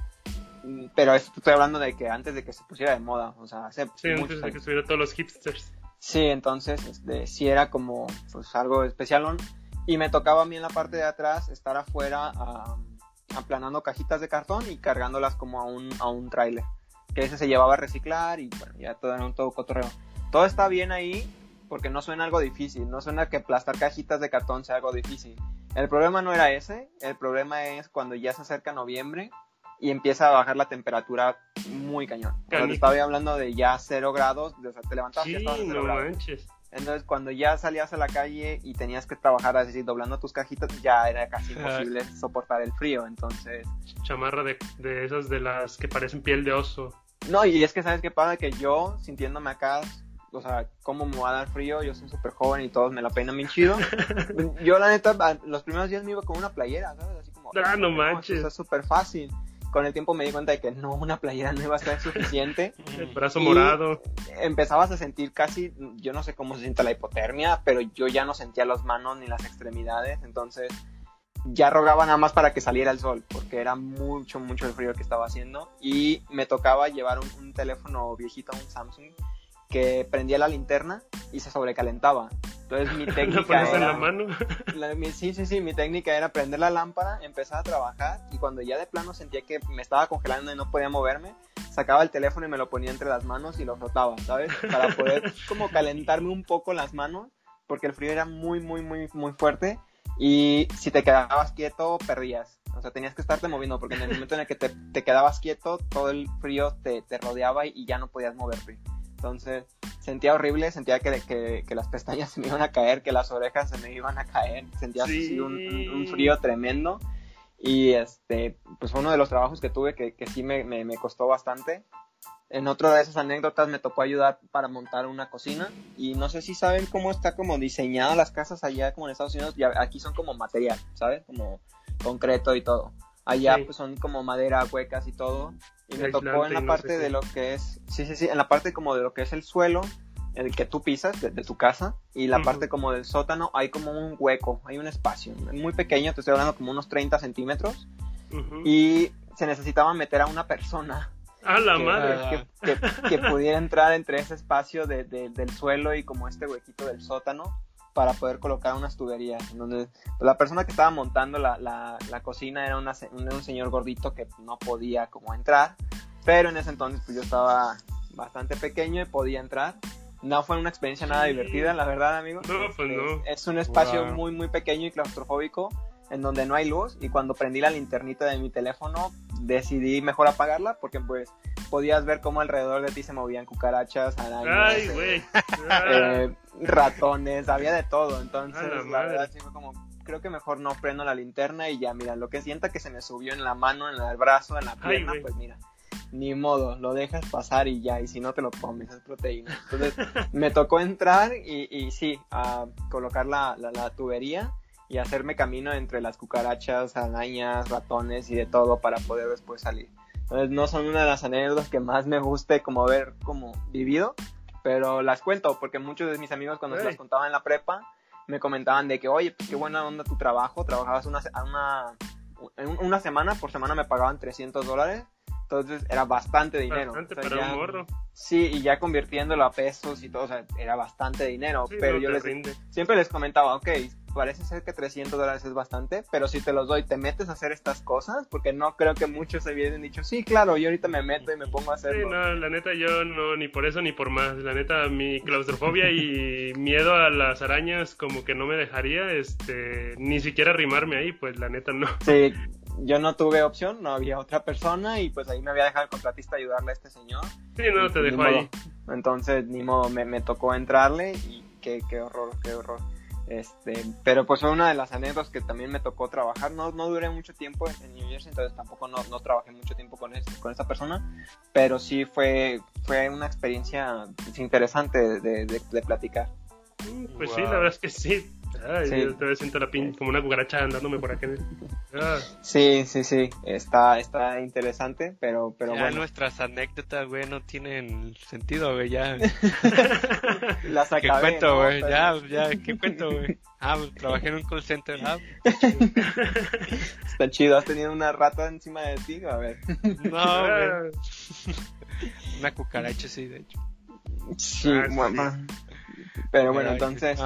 Mm, pero esto estoy hablando de que antes de que se pusiera de moda, o sea, hace sí, antes de que estuvieran todos los hipsters. Sí, entonces, este, sí era como, pues, algo especial. Y me tocaba a mí en la parte de atrás estar afuera aplanando cajitas de cartón y cargándolas como a un, a un tráiler. Que ese se llevaba a reciclar y bueno, ya todo era todo cotorreo. Todo está bien ahí porque no suena algo difícil, no suena que aplastar cajitas de cartón sea algo difícil. El problema no era ese, el problema es cuando ya se acerca noviembre y empieza a bajar la temperatura muy cañón. Cuando estaba hablando de ya cero grados, o sea, te levantabas y estabas cero grados. Entonces, cuando ya salías a la calle y tenías que trabajar así, doblando tus cajitas, ya era casi imposible soportar el frío. Entonces. Chamarra de, de esas de las que parecen piel de oso. No, y es que, ¿sabes qué pasa? Que yo, sintiéndome acá, o sea, ¿cómo me va a dar frío? Yo soy súper joven y todos me la peinan bien chido. [laughs] yo, la neta, los primeros días me iba con una playera, ¿sabes? Así como. Ah, no manches. es súper fácil con el tiempo me di cuenta de que no, una playera no iba a ser suficiente. [laughs] el brazo morado. Empezabas a sentir casi, yo no sé cómo se siente la hipotermia, pero yo ya no sentía las manos ni las extremidades, entonces ya rogaba nada más para que saliera el sol, porque era mucho, mucho el frío que estaba haciendo. Y me tocaba llevar un, un teléfono viejito, un Samsung, que prendía la linterna y se sobrecalentaba. Entonces mi [laughs] técnica era... en la mano? sí, sí, sí, mi técnica era prender la lámpara, empezar a trabajar y cuando ya de plano sentía que me estaba congelando y no podía moverme, sacaba el teléfono y me lo ponía entre las manos y lo frotaba, ¿sabes? Para poder [laughs] como calentarme un poco las manos porque el frío era muy, muy, muy, muy fuerte y si te quedabas quieto perdías. O sea, tenías que estarte moviendo porque en el momento en el que te, te quedabas quieto, todo el frío te, te rodeaba y ya no podías moverte. Entonces sentía horrible, sentía que, que, las pestañas [laughs] se me iban a caer, que las orejas se me iban a caer, sentía así un, frío tremendo. Y este, pues fue uno de los trabajos que tuve que, que sí me, me, me, costó bastante. En otra de esas anécdotas me tocó ayudar para montar una cocina. Y no sé si saben cómo está como diseñada las casas allá como en Estados Unidos. Y aquí son como material, ¿sabes? Como concreto y todo. Allá pues son como madera, huecas y todo. Y me tocó en la parte de lo que es, sí, sí, sí, en la parte como de lo que es el suelo, el que tú pisas de, tu casa, y la parte como del sótano, hay como un hueco, hay un espacio muy pequeño, te estoy hablando como unos 30 centímetros, y se necesitaba meter a una persona. A la madre. Que, pudiera entrar entre ese espacio del suelo y como este huequito del sótano para poder colocar unas tuberías. donde la persona que estaba montando la, la, cocina era una, un, señor gordito que no podía como entrar, pero en ese entonces pues yo estaba bastante pequeño y podía entrar. No fue una experiencia nada divertida, la verdad, amigo. No, pues no. Es, un espacio muy, muy pequeño y claustrofóbico en donde no hay luz y cuando prendí la linternita de mi teléfono decidí mejor apagarla porque pues podías ver cómo alrededor de ti se movían cucarachas, arañas, eh, ratones, había de todo, entonces la, verdad sí fue como creo que mejor no prendo la linterna y ya mira, lo que sienta que se me subió en la mano, en el brazo, en la pierna, pues mira, ni modo, lo dejas pasar y ya, y si no te lo comes, es proteína. Entonces me tocó entrar y, y sí, a colocar la, la tubería y hacerme camino entre las cucarachas, arañas, ratones y de todo para poder después salir. Entonces no son una de las anécdotas que más me guste como ver como vivido, pero las cuento porque muchos de mis amigos cuando se las contaba en la prepa me comentaban de que, oye, pues qué buena onda tu trabajo, trabajabas una, una, una semana, por semana me pagaban 300 dólares, entonces era bastante dinero. Bastante, Sí, y ya convirtiéndolo a pesos y todo, o sea, era bastante dinero, pero yo les, siempre les comentaba, ok, parece ser que 300 dólares es bastante, pero si te los doy, ¿te metes a hacer estas cosas? Porque no creo que muchos se hubiesen dicho, sí, claro, yo ahorita me meto y me pongo a hacerlo. Sí, no, la neta yo no, ni por eso ni por más. La neta, mi claustrofobia y miedo a las arañas como que no me dejaría, este, ni siquiera arrimarme ahí, pues la neta no. Sí, yo no tuve opción, no había otra persona y pues ahí me había dejado el contratista ayudarle a este señor. Sí, no, te dejó ahí. Entonces, ni modo, me, me tocó entrarle y qué, qué horror, qué horror. Este, pero pues fue una de las anécdotas que también me tocó trabajar. No, no duré mucho tiempo en, New Jersey, entonces tampoco no, no trabajé mucho tiempo con, este, con esta persona, pero sí fue, fue una experiencia interesante de, de, platicar. Pues sí, la verdad es que sí. Ay, Yo siento la pin como una cucaracha andándome por aquí. Ah. Sí, sí, sí. Está, está interesante, pero, pero ya nuestras anécdotas, güey, no tienen sentido, güey, ya. [laughs] Las acabé, ¿Qué cuento, güey? Ya, ya, ¿qué cuento, güey? Ah, pues, trabajé en un call center, ah. [laughs] Está chido, ¿has tenido una rata encima de ti? A ver. No, güey. [laughs] una cucaracha, sí, de hecho. Sí, ah, mamá. Pero bueno, entonces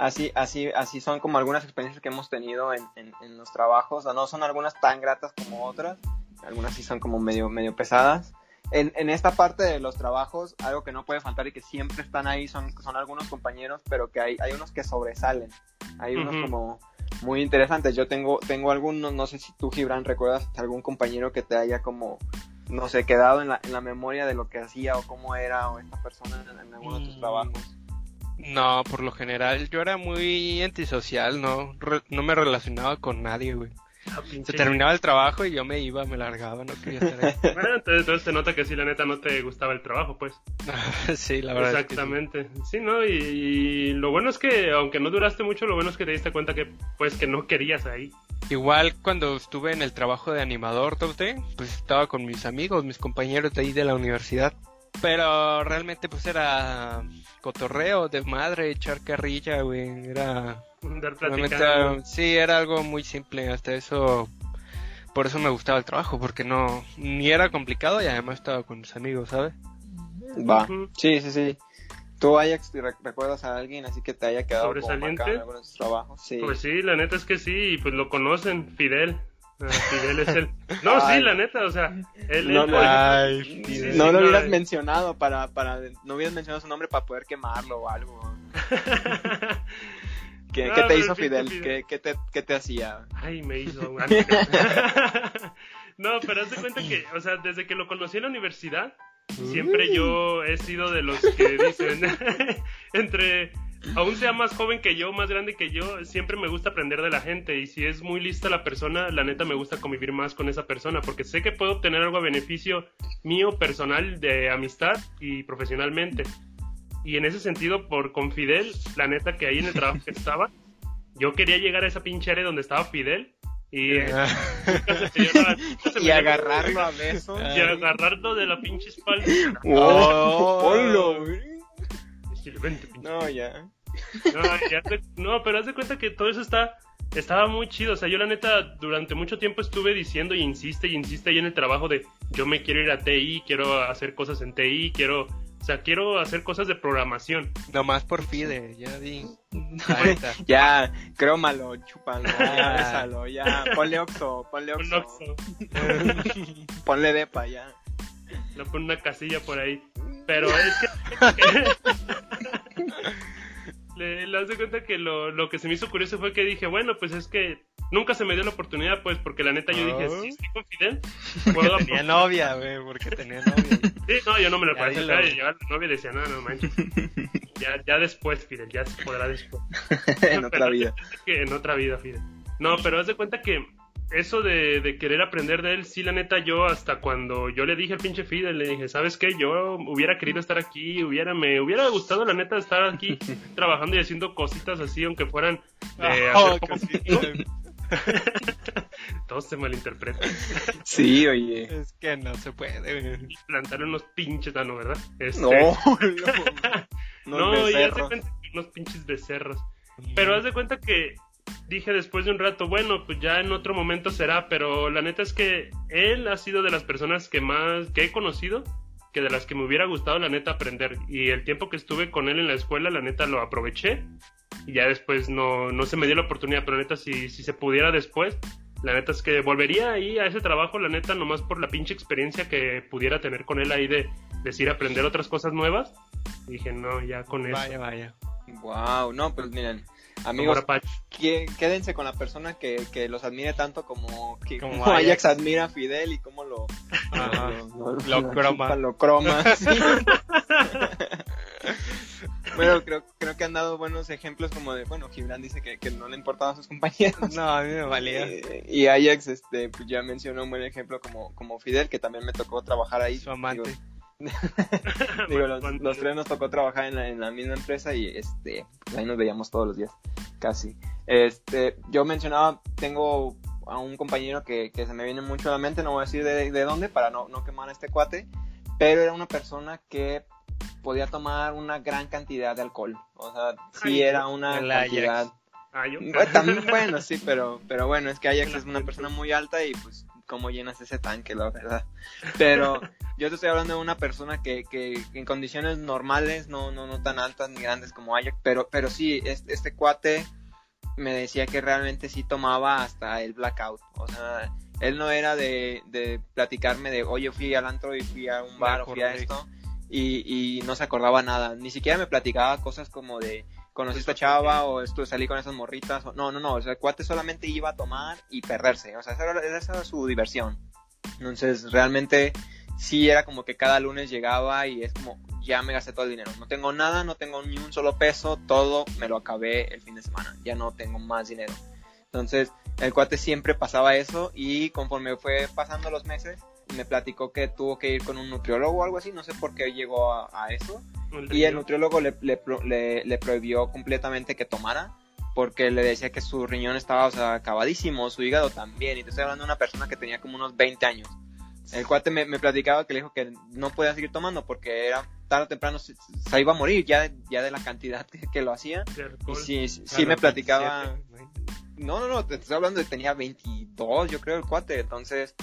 así, así, así son como algunas experiencias que hemos tenido en, en, los trabajos. no son algunas tan gratas como otras, algunas sí son como medio, medio pesadas. En, en, esta parte de los trabajos, algo que no puede faltar y que siempre están ahí son, son algunos compañeros, pero que hay, hay unos que sobresalen. Hay unos como muy interesantes. Yo tengo, tengo algunos, no sé si tú, Gibran, recuerdas algún compañero que te haya como, no sé, quedado en la, en la memoria de lo que hacía o cómo era o esta persona en, en alguno de tus mm. trabajos. No, por lo general yo era muy antisocial, no, no me relacionaba con nadie, güey. Ah, Se terminaba el trabajo y yo me iba, me largaba, no quería estar [laughs] ahí. bueno, entonces, se nota que sí, la neta, no te gustaba el trabajo, pues. [laughs] sí, la verdad. Exactamente. sí. ¿no? Y, lo bueno es que, aunque no duraste mucho, lo bueno es que te diste cuenta que, pues, que no querías ahí. Igual cuando estuve en el trabajo de animador, usted, pues estaba con mis amigos, mis compañeros de ahí de la universidad. Pero realmente, pues era cotorreo, de madre, echar carrilla, güey. Era. sí, era algo muy simple. Hasta eso. Por eso me gustaba el trabajo, porque no. Ni era complicado y además estaba con mis amigos, ¿sabes? Va. Sí, sí, sí. ¿Tú, Ajax, recuerdas a alguien así que te haya quedado ¿Sobresaliente? en algunos trabajos? Sí. Pues sí, la neta es que sí, pues lo conocen, Fidel. Fidel es el. [laughs] No, sí, la neta, o sea. Él, no, no, lo hubieras mencionado para, para. No hubieras mencionado su nombre para poder quemarlo o algo. [laughs] ¿Qué, ¿qué te hizo Fidel? ¿Qué, qué, te, ¿Qué te hacía? Ay, me hizo. [laughs] no, pero haz de cuenta que, o sea, desde que lo conocí en la universidad, siempre yo he sido de los que dicen. entre aún sea más joven que yo, más grande que yo, siempre me gusta aprender de la gente y si es muy lista la persona, la neta me gusta convivir más con esa persona porque sé que puedo obtener algo a beneficio mío personal de amistad y profesionalmente. Y en ese sentido, por con Fidel, la neta que ahí en el trabajo que estaba, yo quería llegar a esa pinche área donde estaba Fidel Y, [laughs] eh, y agarrarlo a besos. Y agarrarlo de la pinche espalda. ¡Oh! No, ya. No, ya no, pero haz de cuenta que todo eso está estaba muy chido. O sea, yo la neta durante mucho tiempo estuve diciendo y insiste y insiste ahí en el trabajo de yo me quiero ir a TI, quiero hacer cosas en TI, quiero, o sea, quiero hacer cosas de programación. Nomás por FIDE, ya di. [laughs] ya, crómalo, chúpalo, ya bésalo, ya, ponle Oxo, ponle Oxo. ponle Depa, ya. Le pone una casilla por ahí. Pero [laughs] es que... [laughs] le, le de cuenta que lo, lo, que se me hizo curioso fue que dije, bueno, pues es que nunca se me dio la oportunidad, pues, porque la neta yo dije, si estoy con Fidel, puedo tenía novia, güey, porque tenía novia. Sí, no, yo no me lo parece acá, y la novia decía, no, no manches. [laughs] ya, ya después, Fidel, ya se podrá después. en otra vida. en otra vida, Fidel. No, pero haz de cuenta que eso de, de, querer aprender de él, sí, la neta, yo hasta cuando yo le dije al pinche Fidel, le dije, ¿sabes qué? Yo hubiera querido estar aquí, hubiera, me hubiera gustado, la neta, estar aquí [laughs] trabajando y haciendo cositas así, aunque fueran de oh, [laughs] Todo se malinterpreta. [laughs] Sí, oye. Es que no se puede. Plantar unos pinches, no, ¿verdad? Este... No, no. no, y haz de cuenta que unos pinches becerros. Pero haz de cuenta que dije después de un rato, bueno, pues ya en otro momento será, pero la neta es que él ha sido de las personas que más, que he conocido, que de las que me hubiera gustado la neta aprender. Y el tiempo que estuve con él en la escuela, la neta lo aproveché. Y ya después no, no se me dio la oportunidad, pero la neta si, si se pudiera después, la neta es que volvería ahí a ese trabajo, la neta, nomás por la pinche experiencia que pudiera tener con él ahí de decir aprender otras cosas nuevas. dije, no, ya con eso. Vaya, vaya. Wow, no, pues miren, Amigos, quédense con la persona que, que los admire tanto como, que, como, Ajax. admira a Fidel y cómo lo, lo, croma. Lo croma [laughs] bueno, creo, creo que han dado buenos ejemplos como de, bueno, Gibran dice que, que no le importaban sus compañeros. [laughs] No, a mí me valía. Eh, y Ajax, este, pues ya mencionó un buen ejemplo como, como Fidel, que también me tocó trabajar ahí. Su amante. Digo, [laughs] los, tres nos tocó trabajar en la, en la misma empresa y este, ahí nos veíamos todos los días, casi. Este, yo mencionaba, tengo a un compañero que, que se me viene mucho a la mente, no voy a decir de, de dónde para no, no quemar a este cuate, pero era una persona que podía tomar una gran cantidad de alcohol. O sea, sí era una cantidad. Ah, también, bueno, sí, pero, pero bueno, es que Ajax es una persona muy alta y pues cómo llenas ese tanque, la verdad. Pero yo te estoy hablando de una persona que, que en condiciones normales, no, no, no tan altas ni grandes como Ajax, pero, pero sí, este, este cuate me decía que realmente sí tomaba hasta el blackout. O sea, él no era de, de platicarme de, oye, fui al antro y fui a un bar o fui a esto. Y, y no se acordaba nada. Ni siquiera me platicaba cosas como de, conocí a esta chava o esto, salí con esas morritas. no, no, no, o sea, el cuate solamente iba a tomar y perderse, o sea, esa era, esa era su diversión. Entonces, realmente sí era como que cada lunes llegaba y es como, ya me gasté todo el dinero. No tengo nada, no tengo ni un solo peso, todo me lo acabé el fin de semana, ya no tengo más dinero. Entonces, el cuate siempre pasaba eso y conforme fue pasando los meses, me platicó que tuvo que ir con un nutriólogo o algo así, no sé por qué llegó a eso y el nutriólogo le, le, le, prohibió completamente que tomara porque le decía que su riñón estaba o sea, acabadísimo, su hígado también. Y te estoy hablando de una persona que tenía como unos 20 años. El cuate me, me platicaba que le dijo que no podía seguir tomando porque era tarde o temprano se, iba a morir ya, ya de la cantidad que, lo hacía. Y sí, sí, me platicaba. No, no, no, te estoy hablando de tenía 22, yo creo, el cuate. Entonces,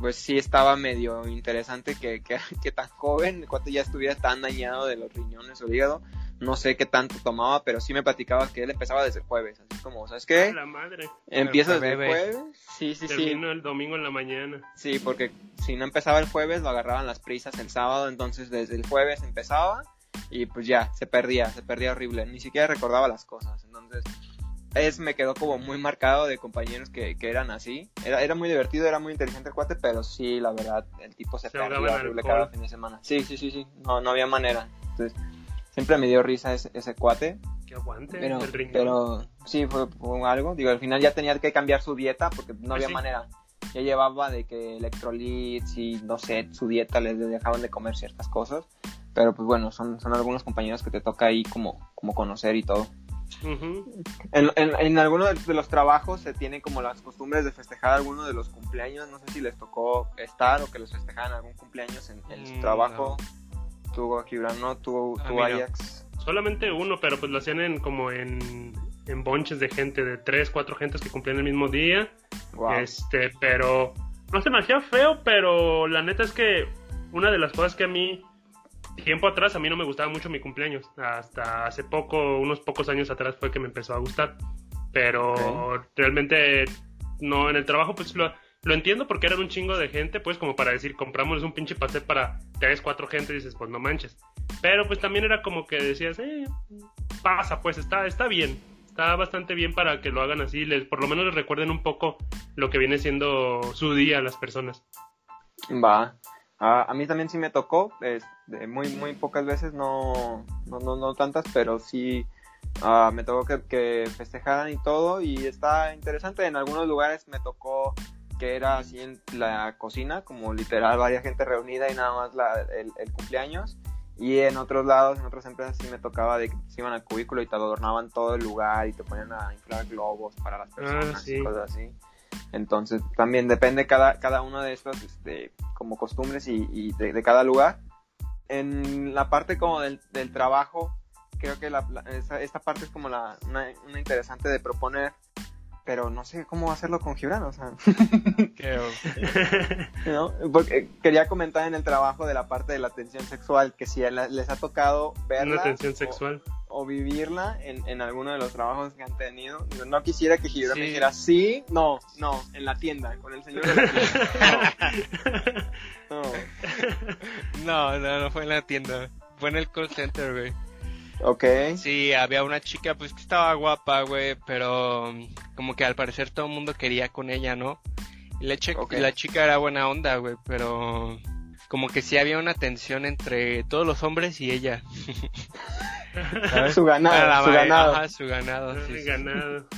pues sí estaba medio interesante que, que, [laughs] que tan joven, cuando ya estuviera tan dañado de los riñones o hígado. No sé qué tanto tomaba, pero sí me platicaba que él empezaba desde el jueves. Así como, ¿sabes qué? La madre. Empieza desde el jueves. Sí, sí, sí. el domingo en la mañana. Sí, porque si no empezaba el jueves, lo agarraban las prisas el sábado. Entonces desde el jueves empezaba y pues ya, se perdía, se perdía horrible. Ni siquiera recordaba las cosas. Entonces es, me quedó como muy marcado de compañeros que, que eran así. Era, era muy divertido, era muy inteligente el cuate, pero sí, la verdad, el tipo se, perdía horrible cada fin de semana. Sí, sí, sí, sí, no, no había manera. Entonces, siempre me dio risa ese, ese cuate. Que aguante pero, pero sí, fue, algo. Digo, al final ya tenía que cambiar su dieta porque no había pues manera. Ya llevaba de que electrolits y no sé, su dieta les dejaban de comer ciertas cosas. Pero pues bueno, son, son algunos compañeros que te toca ahí como, como conocer y todo. En, en, algunos de los trabajos se tienen como las costumbres de festejar algunos de los cumpleaños. No sé si les tocó estar o que les festejaran algún cumpleaños en, su mm, trabajo. Tuvo Gibran, ¿no? Tuvo, Ajax. Solamente uno, pero pues lo hacían en, como en, en bonches de gente, de tres, cuatro gentes que cumplían el mismo día. Este, pero no se me hacía feo, pero la neta es que una de las cosas que a mí tiempo atrás a mí no me gustaba mucho mi cumpleaños. Hasta hace poco, unos pocos años atrás fue que me empezó a gustar. Pero realmente no en el trabajo pues lo, lo, entiendo porque eran un chingo de gente, pues como para decir, compramos un pinche pastel para tres, cuatro gente y dices, pues no manches. Pero pues también era como que decías, eh, pasa, pues está, está bien. Está bastante bien para que lo hagan así, les, por lo menos les recuerden un poco lo que viene siendo su día a las personas. Va. Ah, a mí también sí me tocó, muy, muy pocas veces, no, no, no, tantas, pero sí ah, me tocó que, que, festejaran y todo, y está interesante, en algunos lugares me tocó que era así en la cocina, como literal varias gente reunida y nada más la, el, cumpleaños, y en otros lados, en otras empresas sí me tocaba de que se iban al cubículo y te adornaban todo el lugar y te ponían a inflar globos para las ah, personas y cosas así. Entonces también depende cada, cada uno de estos este, como costumbres y, de, cada lugar. En la parte como del, trabajo, creo que la, esta parte es como la, una, una interesante de proponer pero no sé cómo hacerlo con Gibran, o sea. [laughs] [laughs] ¿No? Porque quería comentar en el trabajo de la parte de la atención sexual, que si les ha tocado verla. Una atención sexual. O, vivirla en, en, alguno de los trabajos que han tenido. No quisiera que Gibran me dijera, sí, no, no, en la tienda, con el señor de la tienda. No. no, no, no fue en la tienda. Fue en el call center, güey. Ok. Sí, había una chica pues que estaba guapa, güey, pero como que al parecer todo el mundo quería con ella, ¿no? Y la, la chica era buena onda, güey, pero como que sí había una tensión entre todos los hombres y ella. su ganado, su ganado. Ajá, su ganado. Sí, ganado.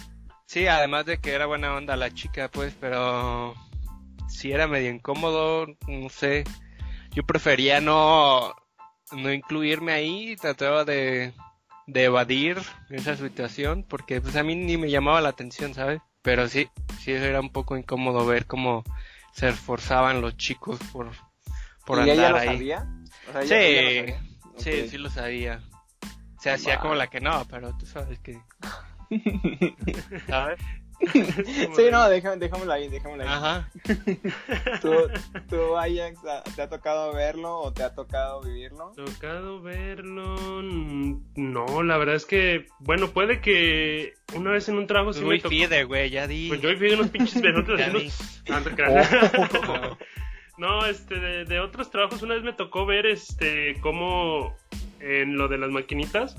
sí, además de que era buena onda la chica, pues, pero sí era medio incómodo, no sé. Yo prefería no no incluirme ahí, trataba de, de evadir esa situación porque pues a mí ni me llamaba la atención, ¿sabes? Pero sí, sí era un poco incómodo ver cómo se esforzaban los chicos por, por ¿Y andar ella lo ahí. Sabía? sí, sí, sí lo sabía. Se hacía como la que no, pero tú sabes que... [laughs] ¿Sabes? [laughs] sí, no, déjamelo ahí, déjamelo ahí. Ajá. [laughs] ¿Tú, tú, Ajax, te ha tocado verlo o te ha tocado vivirlo? Tocado verlo. No, la verdad es que, bueno, puede que una vez en un trabajo sí me tocó. Fide, güey, ya di. Pues yo fui unos pinches besotes [laughs] oh. No, este, de, de, otros trabajos una vez me tocó ver, este, cómo en lo de las maquinitas,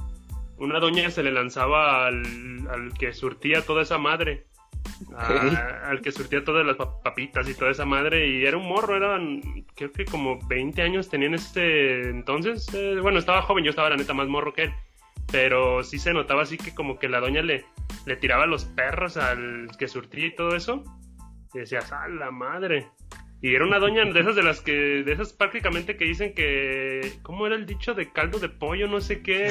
una doña se le lanzaba al, al que surtía toda esa madre al que surtía todas las papitas y toda esa madre. Y era un morro, eran, creo que como 20 años tenían este entonces. Eh, bueno, estaba joven, yo estaba la neta más morro que él. Pero sí se notaba así que como que la doña le, le tiraba los perros al que surtía y todo eso. Y decías, ¡a la madre! Y era una doña de esas de las que, de esas prácticamente que dicen que, ¿cómo era el dicho de caldo de pollo? No sé qué,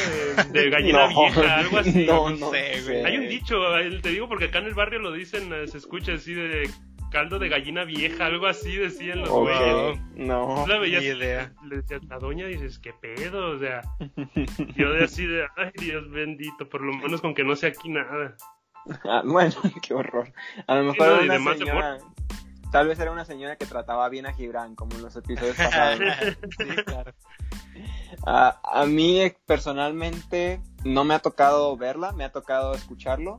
de [laughs] gallina vieja, algo así. No, no sé, güey. Hay un dicho, te digo porque acá en el barrio lo dicen, se escucha así de caldo de gallina vieja, algo así decían los güeyes. No, la veías, idea. Le decías, la doña dices, ¿qué pedo? O sea, yo de así de, ay Dios bendito, por lo menos con que no sea aquí nada. Ah, [laughs] bueno, qué horror. A lo mejor una señora... Tal vez era una señora que trataba bien a Gibran, como en los episodios pasados. [laughs] sí, claro. a mí personalmente no me ha tocado verla, me ha tocado escucharlo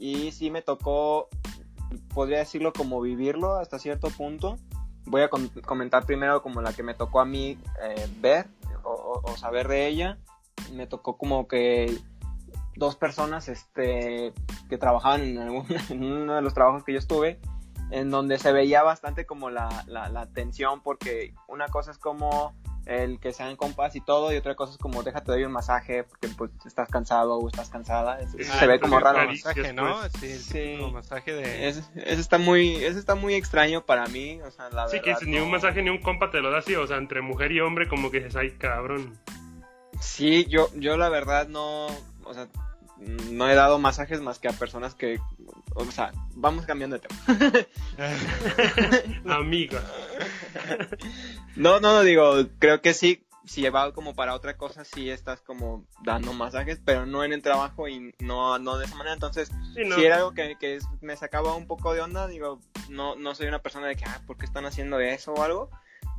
y sí me tocó, podría decirlo como vivirlo hasta cierto punto. Voy a comentar primero como la que me tocó a mí eh, ver o, saber de ella. Me tocó como que dos personas este, que trabajaban en, [laughs] en uno de los trabajos que yo estuve en donde se veía bastante como la, la, tensión, porque una cosa es como el que sean compas y todo, y otra cosa es como déjate doy un masaje porque pues estás cansado o estás cansada. se ve como raro. Masaje, ¿no? Sí, sí. masaje de... Eso, está muy, eso está muy extraño para mí, o sea, la Sí, que ni un masaje ni un compa te lo da así, o sea, entre mujer y hombre como que dices, ay, cabrón. Sí, yo, yo la verdad no, o sea, no he dado masajes más que a personas que, o sea, vamos cambiando de tema. [laughs] Amigo. no, no, no, digo, creo que sí, si va como para otra cosa, sí estás como dando masajes, pero no en el trabajo y no, no de esa manera. Entonces, si era algo que, que, me sacaba un poco de onda, digo, no, no soy una persona de que, ah, ¿por qué están haciendo eso o algo?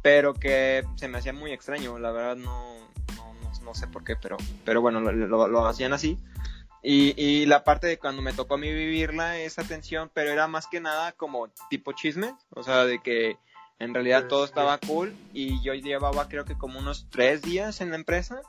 Pero que se me hacía muy extraño, la verdad no, no, no, sé por qué, pero, pero bueno, lo, lo, hacían así. Y, y, la parte de cuando me tocó a mí vivirla, esa tensión, pero era más que nada como tipo chisme, o sea, de que en realidad todo estaba cool y yo llevaba creo que como unos tres días en la empresa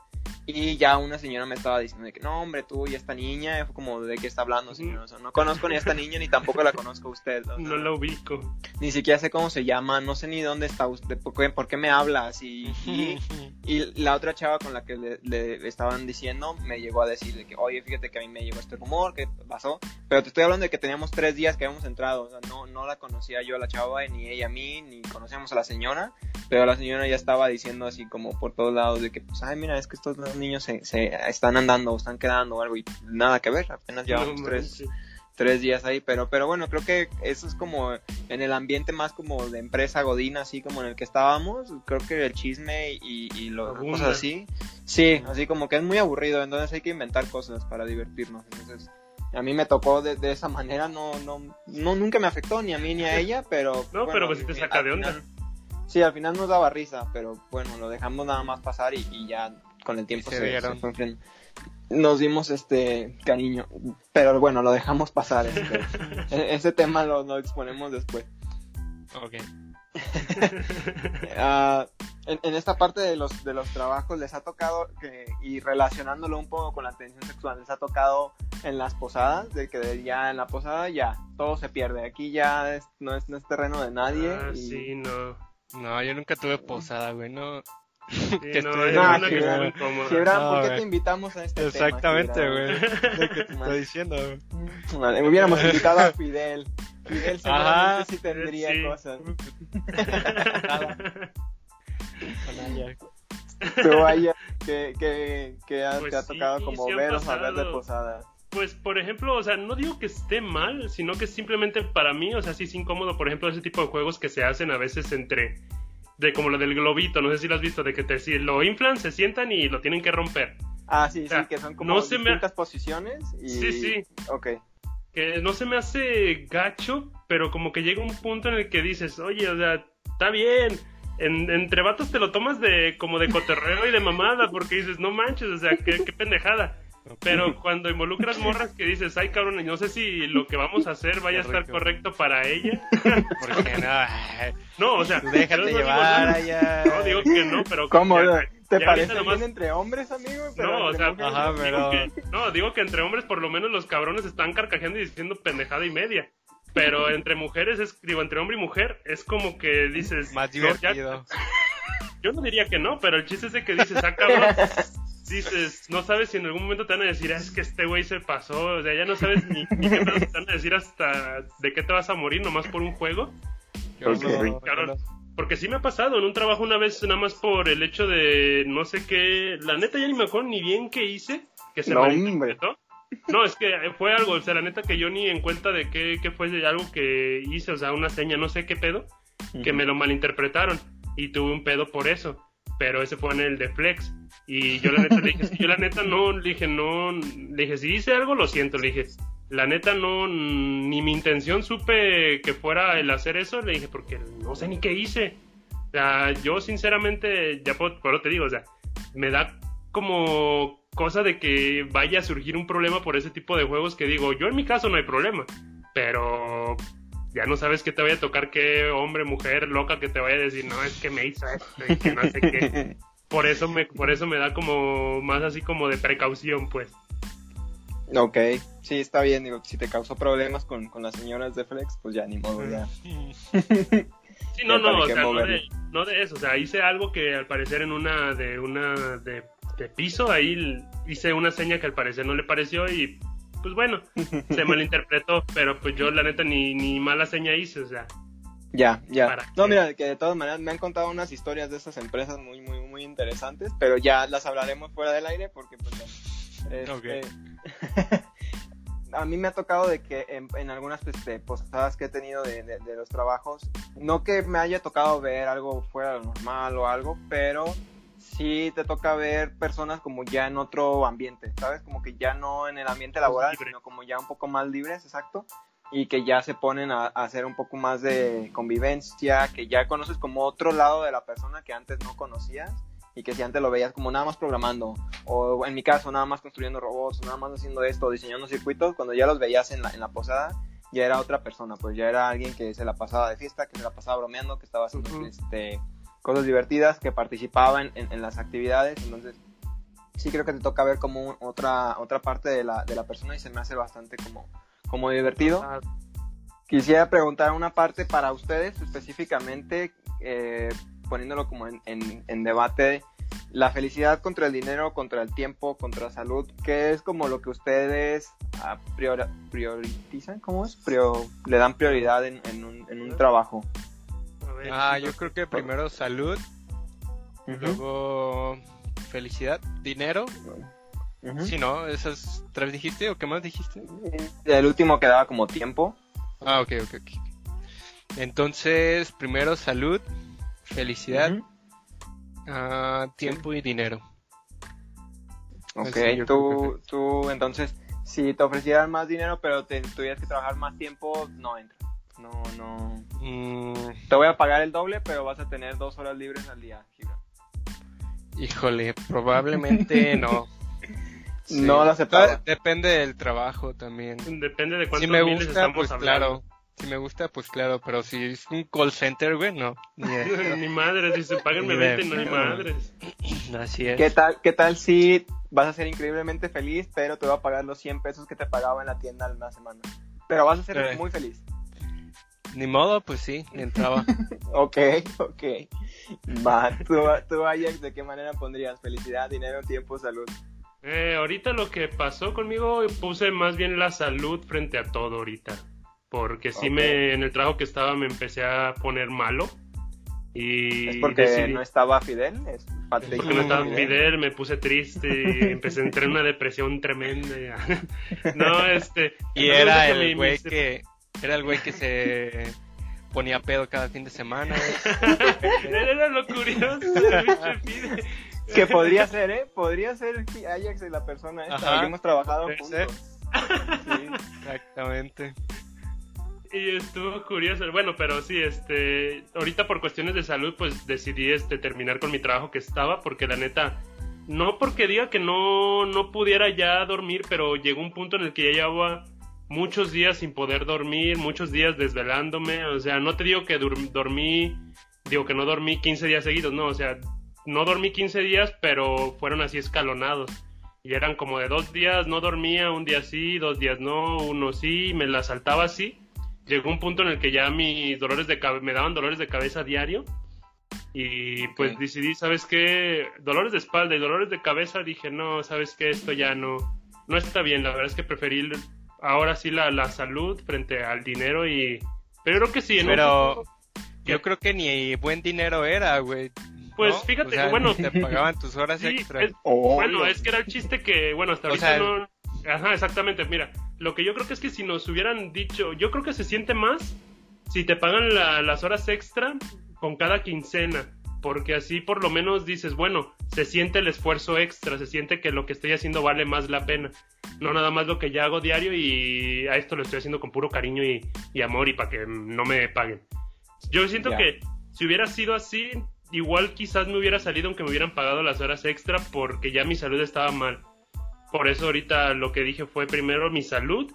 y ya una señora me estaba diciendo que no, hombre, tú y esta niña, fue como de qué está hablando, señor. no conozco ni a esta niña ni tampoco la conozco a usted. no la ubico. Ni siquiera sé cómo se llama, no sé ni dónde está usted, por qué, por qué me hablas. Y, [laughs] y, la otra chava con la que le, estaban diciendo me llegó a decir de que, oye, fíjate que a mí me llegó este rumor, que pasó. Pero te estoy hablando de que teníamos tres días que habíamos entrado. O sea, no, no la conocía yo a la chava, ni ella a mí, ni conocíamos a la señora. Pero la señora ya estaba diciendo así como por todos lados de que, pues, ay, mira, es que estos niños se, se están andando o están quedando o algo y nada que ver, apenas llevamos tres, tres días ahí, pero, pero bueno, creo que eso es como en el ambiente más como de empresa godina, así como en el que estábamos, creo que el chisme y, y lo, cosas así, sí, así como que es muy aburrido, entonces hay que inventar cosas para divertirnos, entonces a mí me tocó de, esa manera, no, no, no, nunca me afectó ni a mí ni a ella, pero... [laughs] No, pero pues si te saca de onda. sí, al final nos daba risa, pero bueno, lo dejamos nada más pasar y ya con el tiempo se, nos dimos este cariño, pero bueno, lo dejamos pasar. Este, [laughs] e-, ese tema lo, lo, exponemos después. Ok. [laughs] Ah, en, esta parte de los, de los trabajos les ha tocado, que, y relacionándolo un poco con la atención sexual, les ha tocado en las posadas, de que ya en la posada ya todo se pierde, aquí ya no, es, no es terreno de nadie. Ah, sí, no. No, yo nunca tuve posada, güey, no, [laughs] que no, no, no, que ¿por qué te invitamos a este Exactamente, güey. [laughs] Lo que te estoy diciendo, güey. hubiéramos [laughs] invitado a Fidel. Fidel seguramente sí tendría cosas. Pero vaya, que, que, que ha, pues te ha tocado como ver o saber de posada. Pues, por ejemplo, o sea, no digo que esté mal, sino que simplemente para mí, o sea, sí es incómodo, por ejemplo, ese tipo de juegos que se hacen a veces entre de como lo del globito, no sé si lo has visto, de que te, si lo inflan, se sientan y lo tienen que romper. Ah, sí, sí, que son como no distintas posiciones y... Sí, sí. Ok. Que no se me hace gacho, pero como que llega un punto en el que dices, oye, o sea, está bien, en, entre vatos te lo tomas de como de coterreo y de mamada, porque dices, no manches, o sea, qué, qué pendejada. Pero cuando involucras morras que dices, ay cabrón, no sé si lo que vamos a hacer vaya a estar correcto para ella. [laughs] Porque no. No, o sea, déjate no llevar digo, no, digo que no, pero. ¿Cómo? ¿Te parece bien entre hombres, amigo? no, o sea, digo que, no, digo que entre hombres por lo menos los cabrones están carcajeando y diciendo pendejada y media. Pero entre mujeres, es, digo, entre hombre y mujer, es como que dices. Más divertido. [laughs] yo no diría que no, pero el chiste es de que dices, ah, cabrón [laughs] dices, no sabes si en algún momento te van a decir, ah, es que este güey se pasó, o sea, ya no sabes ni, qué te van a decir hasta de qué te vas a morir nomás por un juego. porque sí me ha pasado en un trabajo una vez nada más por el hecho de no sé qué, la neta ya ni me acuerdo ni bien qué hice, que se no, malinterpretó. No, es que fue algo, o sea, la neta que yo ni en cuenta de qué, qué fue de algo que hice, o sea, una seña, no sé qué pedo, que me lo malinterpretaron y tuve un pedo por eso pero ese fue en el de Flex. Y yo la neta le dije, yo la neta no, le dije, no, le dije, si hice algo, lo siento, le dije, la neta no, ni mi intención supe que fuera el hacer eso, le dije, porque no sé ni qué hice. O sea, yo sinceramente, ya por, por te digo, o sea, me da como cosa de que vaya a surgir un problema por ese tipo de juegos que digo, yo en mi caso no hay problema, pero ya no sabes qué te vaya a tocar, qué hombre, mujer, loca que te vaya a decir, no, es que me hizo esto y que no sé qué. [laughs] Por eso me, por eso me da como más así como de precaución, pues. Ok, sí, está bien, digo, si te causó problemas con, con las señoras de Flex, pues ya ni modo, ya. Sí, no, no, o sea, no de, no de, eso, o sea, hice algo que al parecer en una de una de, de piso, ahí hice una seña que al parecer no le pareció y pues bueno, se [laughs] malinterpretó, pero pues yo la neta ni, ni mala seña hice, o sea. Ya, ya. No, mira, que de todas maneras me han contado unas historias de estas empresas muy, muy, muy interesantes, pero ya las hablaremos fuera del aire porque pues Este, [laughs] a mí me ha tocado de que en, algunas este, posadas que he tenido de, de, los trabajos, no que me haya tocado ver algo fuera de lo normal o algo, pero sí te toca ver personas como ya en otro ambiente, ¿sabes? Como que ya no en el ambiente laboral, sino como ya un poco más libres, exacto, y que ya se ponen a, hacer un poco más de convivencia, que ya conoces como otro lado de la persona que antes no conocías y que si antes lo veías como nada más programando, o en mi caso nada más construyendo robots, nada más haciendo esto, diseñando circuitos, cuando ya los veías en la, en la posada, ya era otra persona, pues ya era alguien que se la pasaba de fiesta, que se la pasaba bromeando, que estaba haciendo este cosas divertidas, que participaban en, las actividades, entonces sí creo que te toca ver como otra, otra parte de la, de la persona y se me hace bastante como, como divertido. Quisiera preguntar una parte para ustedes específicamente, eh, poniéndolo como en, en, debate, la felicidad contra el dinero, contra el tiempo, contra la salud, ¿qué es como lo que ustedes a priorizan? ¿Cómo es? le dan prioridad en, en, un, en un trabajo. Ah, yo creo que primero salud, luego felicidad, dinero. Si no, esas tres dijiste o qué más dijiste? El último quedaba como tiempo. Ah, ok, ok, ok. Entonces, primero salud, felicidad, ah, tiempo y dinero. Ok, tú, tú, entonces, si te ofrecieran más dinero, pero te tuvieras que trabajar más tiempo, no entra. No, no. Mm. Te voy a pagar el doble, pero vas a tener dos horas libres al día, Gibran. Híjole, probablemente [laughs] no. No lo aceptaba. Depende del trabajo también. Depende de cuántos si me gusta, estamos pues claro. Si me gusta, pues claro, pero si es un call center, güey, no. Ni, [laughs] madres, si se pagan me venden, no hay madres. Así es. ¿Qué tal, ¿Qué tal si vas a ser increíblemente feliz, pero te va a pagar los 100 pesos que te pagaba en la tienda en una semana? Pero vas a ser eh. muy feliz. Ni modo, pues sí, entraba. [laughs] ok, ok. Va, tú, tú, Ajax, ¿de qué manera pondrías felicidad, dinero, tiempo, salud? Eh, ahorita lo que pasó conmigo, puse más bien la salud frente a todo ahorita. Porque sí me, en el trabajo que estaba me empecé a poner malo. Y ¿Es porque no estaba Fidel? ¿Es porque no estaba Fidel, me puse triste y [laughs] empecé a entrar en una depresión tremenda. [laughs] no, este... Y era el güey que era el güey que se ponía pedo cada fin de semana. [laughs] Era lo curioso. Que [laughs] podría ser, ¿eh? Podría ser Ajax y la persona esta. hemos trabajado juntos. Sí. Exactamente. Y estuvo curioso. Bueno, pero sí, este, ahorita por cuestiones de salud, pues decidí este terminar con mi trabajo que estaba, porque la neta, no porque diga que no, no pudiera ya dormir, pero llegó un punto en el que ya llevaba muchos días sin poder dormir, muchos días desvelándome, o sea, no te digo que dormí, digo que no dormí 15 días seguidos, no, o sea, no dormí 15 días, pero fueron así escalonados. Y eran como de dos días no dormía, un día sí, dos días no, uno sí, me la saltaba así. Llegó un punto en el que ya mis dolores de cabeza, me daban dolores de cabeza diario. Y pues decidí, ¿sabes qué? Dolores de espalda y dolores de cabeza, dije, no, ¿sabes qué? Esto ya no, no está bien. La verdad es que preferí ahora sí la, la salud frente al dinero y... Pero creo que sí, ¿no? Pero yo creo que ni buen dinero era, güey. Pues fíjate, bueno... [laughs] Te pagaban tus horas extra. bueno, es que era el chiste que, bueno, hasta ahorita no... Ajá, exactamente, mira, lo que yo creo que es que si nos hubieran dicho, yo creo que se siente más si te pagan las horas extra con cada quincena porque así por lo menos dices, bueno, se siente el esfuerzo extra, se siente que lo que estoy haciendo vale más la pena, no nada más lo que ya hago diario y a esto lo estoy haciendo con puro cariño y, amor y para que no me paguen. Yo siento que si hubiera sido así, igual quizás me hubiera salido aunque me hubieran pagado las horas extra porque ya mi salud estaba mal. Por eso ahorita lo que dije fue primero mi salud,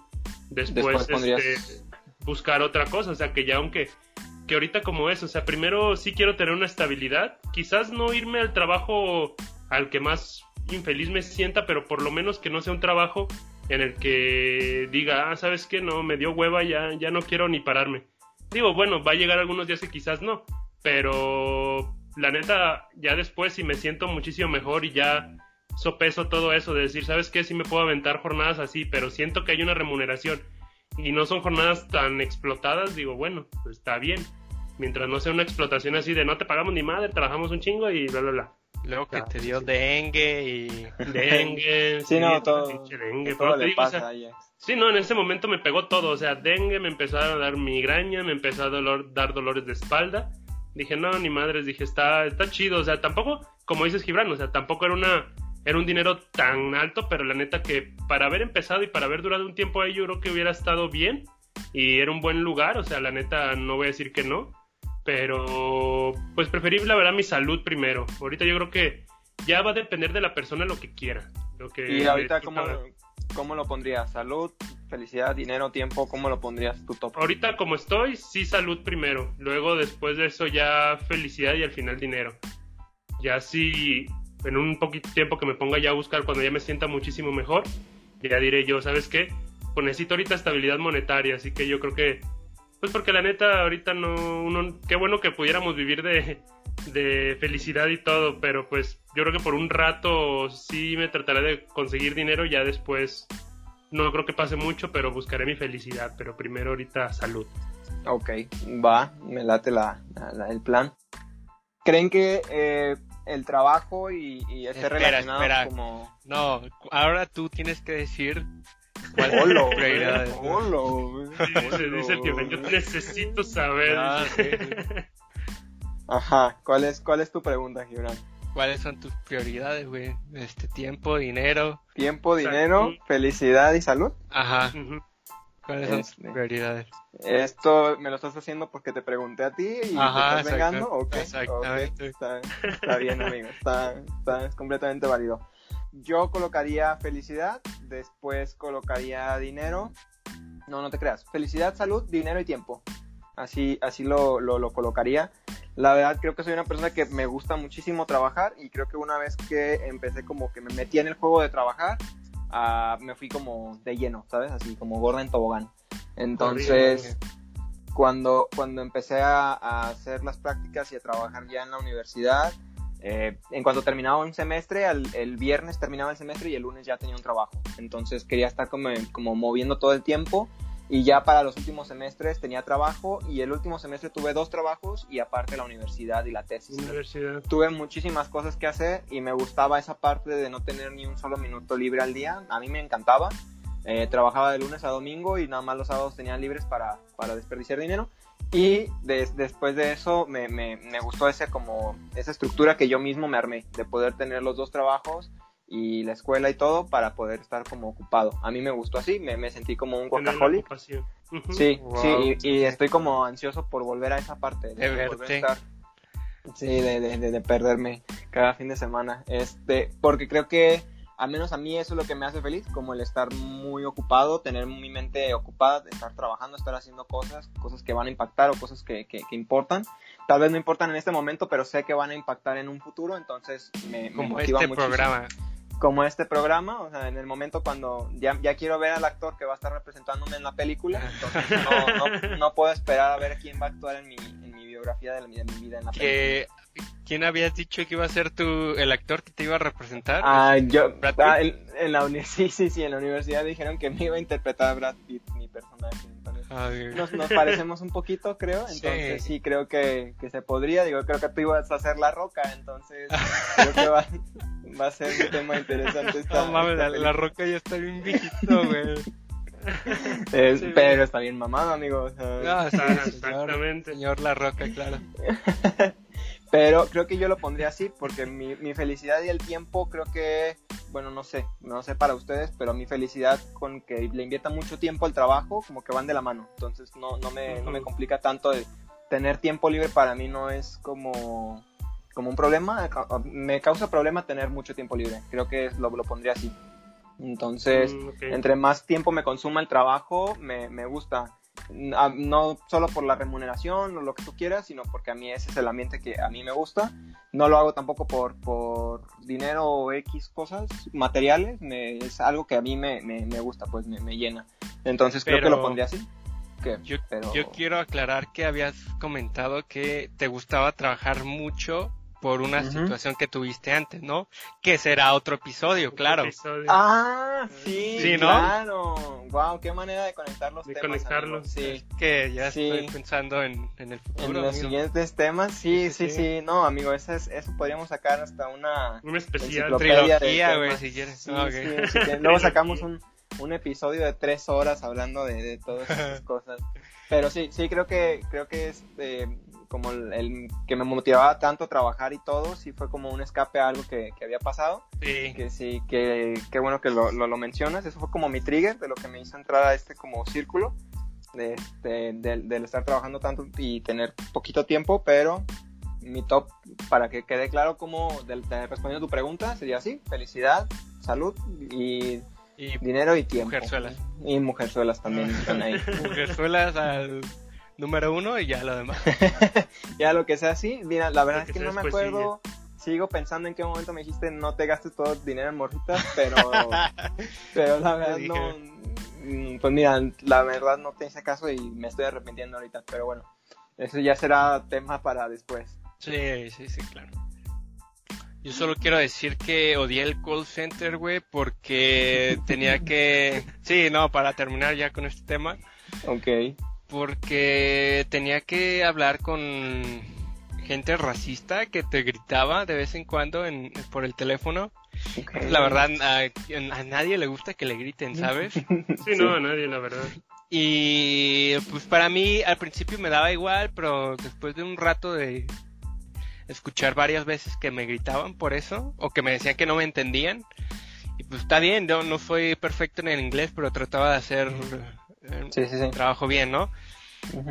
después, este, buscar otra cosa, o sea que ya aunque que ahorita como es, o sea, primero sí quiero tener una estabilidad, quizás no irme al trabajo al que más infeliz me sienta, pero por lo menos que no sea un trabajo en el que diga, ah, sabes qué, no, me dio hueva, ya, ya no quiero ni pararme. Digo, bueno, va a llegar algunos días que quizás no, pero la neta, ya después si me siento muchísimo mejor y ya sopeso todo eso de decir, sabes qué, sí me puedo aventar jornadas así, pero siento que hay una remuneración y no son jornadas tan explotadas, digo, bueno, pues está bien mientras no sea una explotación así de no te pagamos ni madre, trabajamos un chingo y bla, bla, bla. Luego que te dio dengue y... Dengue, [laughs] Sí, no, todo- dengue, Todo pero te le digo, o pasa sea, a Ajax. Sí, no, en ese momento me pegó todo, o sea, dengue, me empezó a dar migraña, me empezó a dolor, dar dolores de espalda. Dije, no, ni madres, dije, está, está chido, o sea, tampoco, como dices Gibran, o sea, tampoco era una, era un dinero tan alto, pero la neta que para haber empezado y para haber durado un tiempo ahí, yo creo que hubiera estado bien y era un buen lugar, o sea, la neta no voy a decir que no, pero pues preferí la verdad mi salud primero. Ahorita yo creo que ya va a depender de la persona lo que quiera. Lo que Y ahorita, le ¿cómo, toca. ¿Cómo lo pondrías? ¿Salud, felicidad, dinero, tiempo? ¿Cómo lo pondrías tu top? Ahorita como estoy, sí salud primero. Luego después de eso ya felicidad y al final dinero. Ya sí, en un poquito tiempo que me ponga ya a buscar cuando ya me sienta muchísimo mejor, ya diré yo, ¿sabes qué? Pues necesito ahorita estabilidad monetaria, así que yo creo que, pues porque la neta ahorita no, uno, qué bueno que pudiéramos vivir de, de felicidad y todo, pero pues yo creo que por un rato sí me trataré de conseguir dinero, ya después no creo que pase mucho, pero buscaré mi felicidad, pero primero ahorita salud. Ok, va, me late la, la- el plan. ¿Creen que eh, el trabajo y, y esté Espera, relacionado espera. como... No, ahora tú tienes que decir Olo, olo, Dice, dice el que yo necesito saber. Ah, dice. sí. [laughs] Ajá, ¿cuál es, cuál es tu pregunta, Gibran? ¿Cuáles son tus prioridades, güey? Este tiempo, dinero. ¿Tiempo, Salud. dinero, felicidad y salud? Ajá. ¿Cuáles son Este. tus prioridades? Esto me lo estás haciendo porque te pregunté a ti y Ajá, te estás vengando. exacto- Ok, exactamente. ok, Está, está bien, amigo. Está, está es completamente válido. Yo colocaría felicidad, después colocaría dinero. No, no te creas. Felicidad, salud, dinero y tiempo. Así, así lo, lo, lo colocaría. La verdad creo que soy una persona que me gusta muchísimo trabajar y creo que una vez que empecé como que me metí en el juego de trabajar, ah, me fui como de lleno, ¿sabes? Así como gorda en tobogán. Entonces, cuando, cuando empecé a, a hacer las prácticas y a trabajar ya en la universidad, eh, en cuanto terminaba un semestre, al- el viernes terminaba el semestre y el lunes ya tenía un trabajo. Entonces quería estar como, como moviendo todo el tiempo y ya para los últimos semestres tenía trabajo y el último semestre tuve dos trabajos y aparte la universidad y la tesis. Universidad. Tuve muchísimas cosas que hacer y me gustaba esa parte de no tener ni un solo minuto libre al día. A mí me encantaba. Eh, trabajaba de lunes a domingo y nada más los sábados tenía libres para, para desperdiciar dinero. Y des- después de eso me, me, me gustó ese como, esa estructura que yo mismo me armé, de poder tener los dos trabajos y la escuela y todo para poder estar como ocupado. A mí me gustó así, me, me sentí como un. Ujú. Sí, Wow. sí, y, y estoy como ansioso por volver a esa parte. De volver a verte. estar- Sí, de, de, de- de perderme cada fin de semana. Este, porque creo que al menos a mí eso es lo que me hace feliz, como el estar muy ocupado, tener mi mente ocupada, de estar trabajando, estar haciendo cosas, cosas que van a impactar o cosas que, que, que importan. Tal vez no importan en este momento, pero sé que van a impactar en un futuro, entonces me, me Como motiva este muchísimo programa. Como este programa, o sea, en el momento cuando ya, ya quiero ver al actor que va a estar representándome en la película, entonces no, no, no puedo esperar a ver quién va a actuar en mi, en mi biografía de, la- de mi vida en la película. ¿Quién habías dicho que iba a ser tu, el actor que te iba a representar? Ah, yo, ah, en, en la [laughs] sí, sí, sí, en la universidad dijeron que me iba a interpretar a Brad Pitt, mi personaje. Entonces, nos, nos parecemos un poquito, creo, entonces sí, Sí. creo que, que se podría. Digo, creo que tú ibas a hacer la roca, entonces [laughs] creo que va, va a ser un tema interesante. [laughs] Esta, no mames, esta la, roca ya está bien viejito, güey. Es- Sí, pero está bien mamado, amigo. o sea, [laughs] exactamente. señor La Roca, claro. [laughs] Pero creo que yo lo pondría así porque mi, mi felicidad y el tiempo creo que, bueno, no sé, no sé para ustedes, pero mi felicidad con que le invierta mucho tiempo al trabajo como que van de la mano. Entonces no, no, me, no me complica tanto el tener tiempo libre para mí no es como, como un problema. Ca- Me causa problema tener mucho tiempo libre. Creo que lo, lo pondría así. Entonces, Mm, entre más tiempo me consuma el trabajo, me, me gusta. N- a- No solo por la remuneración o lo que tú quieras, sino porque a mí ese es el ambiente que a mí me gusta. No lo hago tampoco por, por dinero o X cosas materiales. me- es algo que a mí me, me, me gusta, pues me, me llena. Entonces creo que lo pondría así. ¿Qué? Yo, Pero- yo quiero aclarar que habías comentado que te gustaba trabajar mucho, por una situación que tuviste antes, ¿no? Que será otro episodio, claro. Ah, sí, sí ¿no? claro. Wow, qué manera de conectar los de conectarlos. Sí. que ya estoy pensando en, el futuro. En los siguientes temas, sí, sí, sí, No, amigo, eso, es, eso podríamos sacar hasta una... Una especial trilogía, güey, si quieres. Luego sacamos un, [laughs] un episodio de tres horas hablando de, de todas esas [laughs] cosas. Pero sí, sí, creo que, creo que es... Como el, que me motivaba tanto a trabajar y todo, sí fue como un escape a algo que, había pasado. Sí. Que sí, que, bueno que lo, lo, mencionas. Eso fue como mi trigger de lo que me hizo entrar a este como círculo. De, este, del estar trabajando tanto y tener poquito tiempo, pero mi top, para que quede claro como respondiendo a tu pregunta, sería así, felicidad, salud y, dinero y tiempo. Mujerzuelas. Y mujerzuelas también están ahí. [laughs] mujerzuelas al número uno y ya lo demás. [laughs] ya lo que sea así. Mira, la verdad es que no me acuerdo. Sigo pensando en qué momento me dijiste no te gastes todo el dinero en morritas, [laughs] pero, pero la verdad no. Mm, pues mira, la verdad no te hice caso y me estoy arrepintiendo ahorita, pero bueno, eso ya será tema para después. Sí, sí, sí, claro. Yo solo quiero decir que odié el call center, güey, porque tenía que... [laughs] Sí, no, para terminar ya con este tema. Ok porque tenía que hablar con gente racista que te gritaba de vez en cuando en, por el teléfono. La verdad, a, nadie le gusta que le griten, ¿sabes? [laughs] Sí, no, a nadie, la verdad. Y pues para mí al principio me daba igual, pero después de un rato de escuchar varias veces que me gritaban por eso, o que me decían que no me entendían, y pues está bien, yo no soy perfecto en el inglés, pero trataba de hacer sí, sí, sí. trabajo bien, ¿no?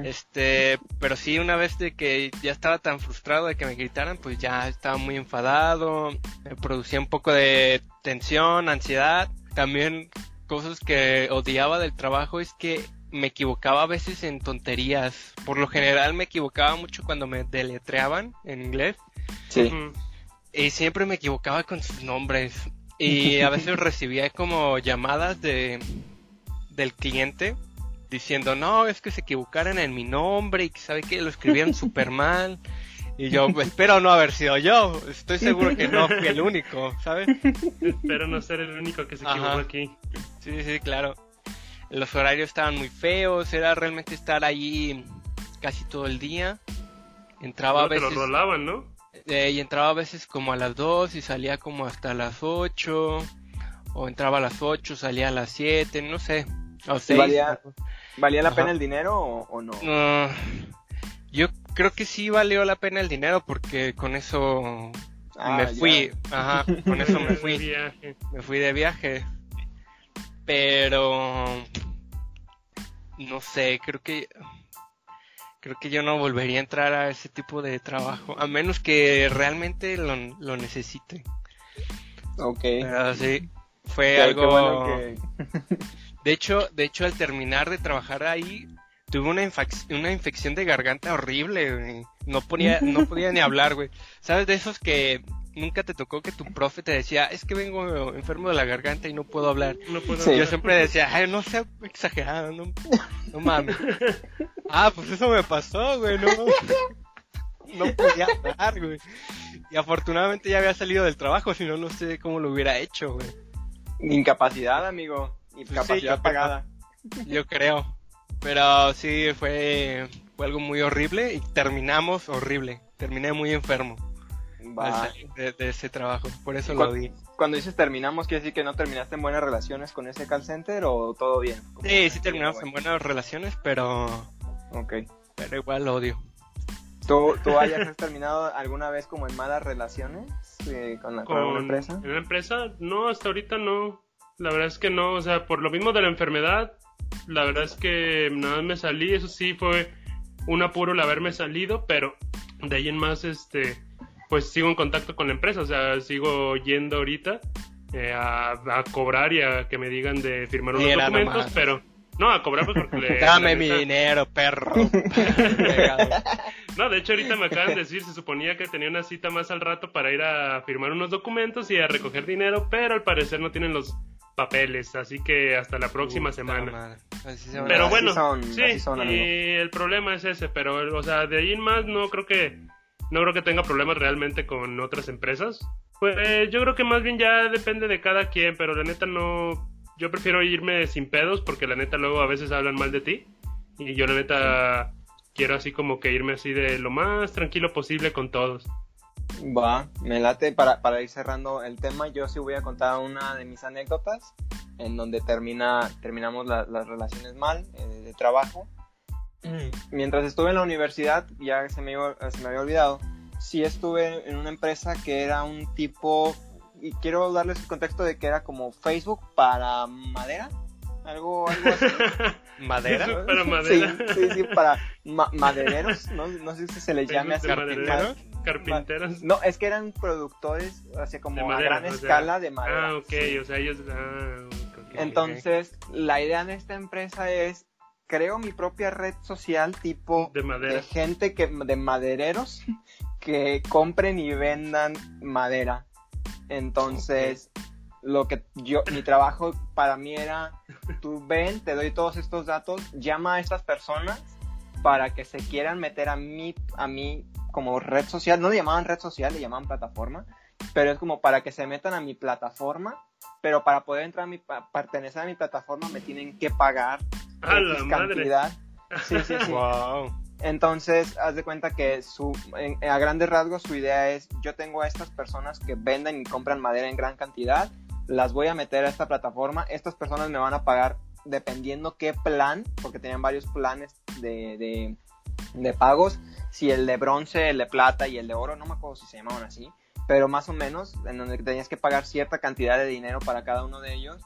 Este, pero sí, una vez de que ya estaba tan frustrado de que me gritaran, pues ya estaba muy enfadado, me producía un poco de tensión, ansiedad. También cosas que odiaba del trabajo es que me equivocaba a veces en tonterías. Por lo general me equivocaba mucho cuando me deletreaban en inglés. Sí. Y siempre me equivocaba con sus nombres. [laughs] Y a veces recibía como llamadas de del cliente diciendo, no, es que se equivocaron en mi nombre y que sabe que lo escribieron súper mal. Y yo [laughs] espero no haber sido yo, estoy seguro que no fui el único, ¿sabes? espero no ser el único que se equivocó aquí. Sí, sí, claro. Los horarios estaban muy feos, era realmente estar allí casi todo el día. Entraba a veces... Te lo rolaban, ¿no? Eh, y entraba a veces como a las 2 y salía como hasta las 8. O entraba a las 8, salía a las 7, no sé. O ¿Valía, ¿Valía la pena el dinero o, no? Yo creo que sí valió la pena el dinero porque con eso ah, me fui. Ajá, con eso me [laughs] fui. me fui de viaje. Pero no sé, creo que creo que yo no volvería a entrar a ese tipo de trabajo, a menos que realmente lo, lo necesite. Ok. Pero sí, fue algo... [laughs] de hecho, de hecho, al terminar de trabajar ahí, tuve una, una infección de garganta horrible, No, ponía, no [laughs] podía ni hablar, güey. ¿Sabes de esos que nunca te tocó que tu profe te decía, es que vengo enfermo de la garganta y no puedo hablar? No puedo Yo siempre decía, ay, no sea exagerado, no, no mames. [laughs] ah, pues eso me pasó, güey, no, no podía hablar, güey. Y afortunadamente ya había salido del trabajo, si no, no sé cómo lo hubiera hecho, güey. Incapacidad, amigo. Incapacidad pagada. [laughs] Yo creo. Pero sí, fue, fue algo muy horrible y terminamos horrible. Terminé muy enfermo. De, ese trabajo, por eso lo di. Cuando dices terminamos, ¿quiere decir que no terminaste en buenas relaciones con ese call center o todo bien? Sí, sí terminamos en buenas relaciones, pero... Ok. Pero igual lo odio. ¿Tú, tú hayas [laughs] terminado alguna vez como en malas relaciones eh, con, la, empresa? ¿En la empresa? No, hasta ahorita no. La verdad es que no, o sea, por lo mismo de la enfermedad, la verdad es que nada más me salí, eso sí fue un apuro el haberme salido, pero de ahí en más, este, pues sigo en contacto con la empresa, o sea, sigo yendo ahorita eh, a, cobrar y a que me digan de firmar unos documentos, pero no, a cobrar pues porque le... [laughs] Dame mi dinero, perro. [laughs] no, de hecho ahorita me acaban de decir, se suponía que tenía una cita más al rato para ir a firmar unos documentos y a recoger dinero, pero al parecer no tienen los papeles, así que hasta la próxima semana. Pero bueno, sí, y el problema es ese, pero o sea, de ahí en más no creo que no creo que tenga problemas realmente con otras empresas. Pues eh, yo creo que más bien ya depende de cada quien, pero la neta no, yo prefiero irme sin pedos porque la neta luego a veces hablan mal de ti y yo la neta quiero así como que irme así de lo más tranquilo posible con todos. Va, me late para, para ir cerrando el tema. Yo sí voy a contar una de mis anécdotas en donde termina, terminamos las relaciones mal eh, de trabajo. Mientras estuve en la universidad, ya se me, se me había olvidado, sí estuve en una empresa que era un tipo, y quiero darles el contexto de que era como Facebook para madera algo, algo así. [laughs] ¿Madera? [laughs] para madera. Sí, sí, sí para madereros, no, no sé si se les llame así. ¿Carpinteros? No, es que eran productores, así como a gran escala de madera. Ah, ok, o sea, ellos... Ah, Entonces, la idea de esta empresa es, creo mi propia red social tipo de, madera. de gente que, de madereros [laughs] que compren y vendan madera. Entonces, lo que yo, mi trabajo para mí era, tú ven, te doy todos estos datos, llama a estas personas para que se quieran meter a mí, a mí como red social, no le llamaban red social, le llamaban plataforma, pero es como para que se metan a mi plataforma, pero para poder entrar a mi, pertenecer a mi plataforma me tienen que pagar a la cantidad. Sí, sí, sí. [laughs] Entonces, haz de cuenta que su, a grandes rasgos su idea es, yo tengo a estas personas que venden y compran madera en gran cantidad las voy a meter a esta plataforma, estas personas me van a pagar dependiendo qué plan, porque tenían varios planes de, de, pagos, si el de bronce, el de plata y el de oro, no me acuerdo si se llamaban así, pero más o menos, en donde tenías que pagar cierta cantidad de dinero para cada uno de ellos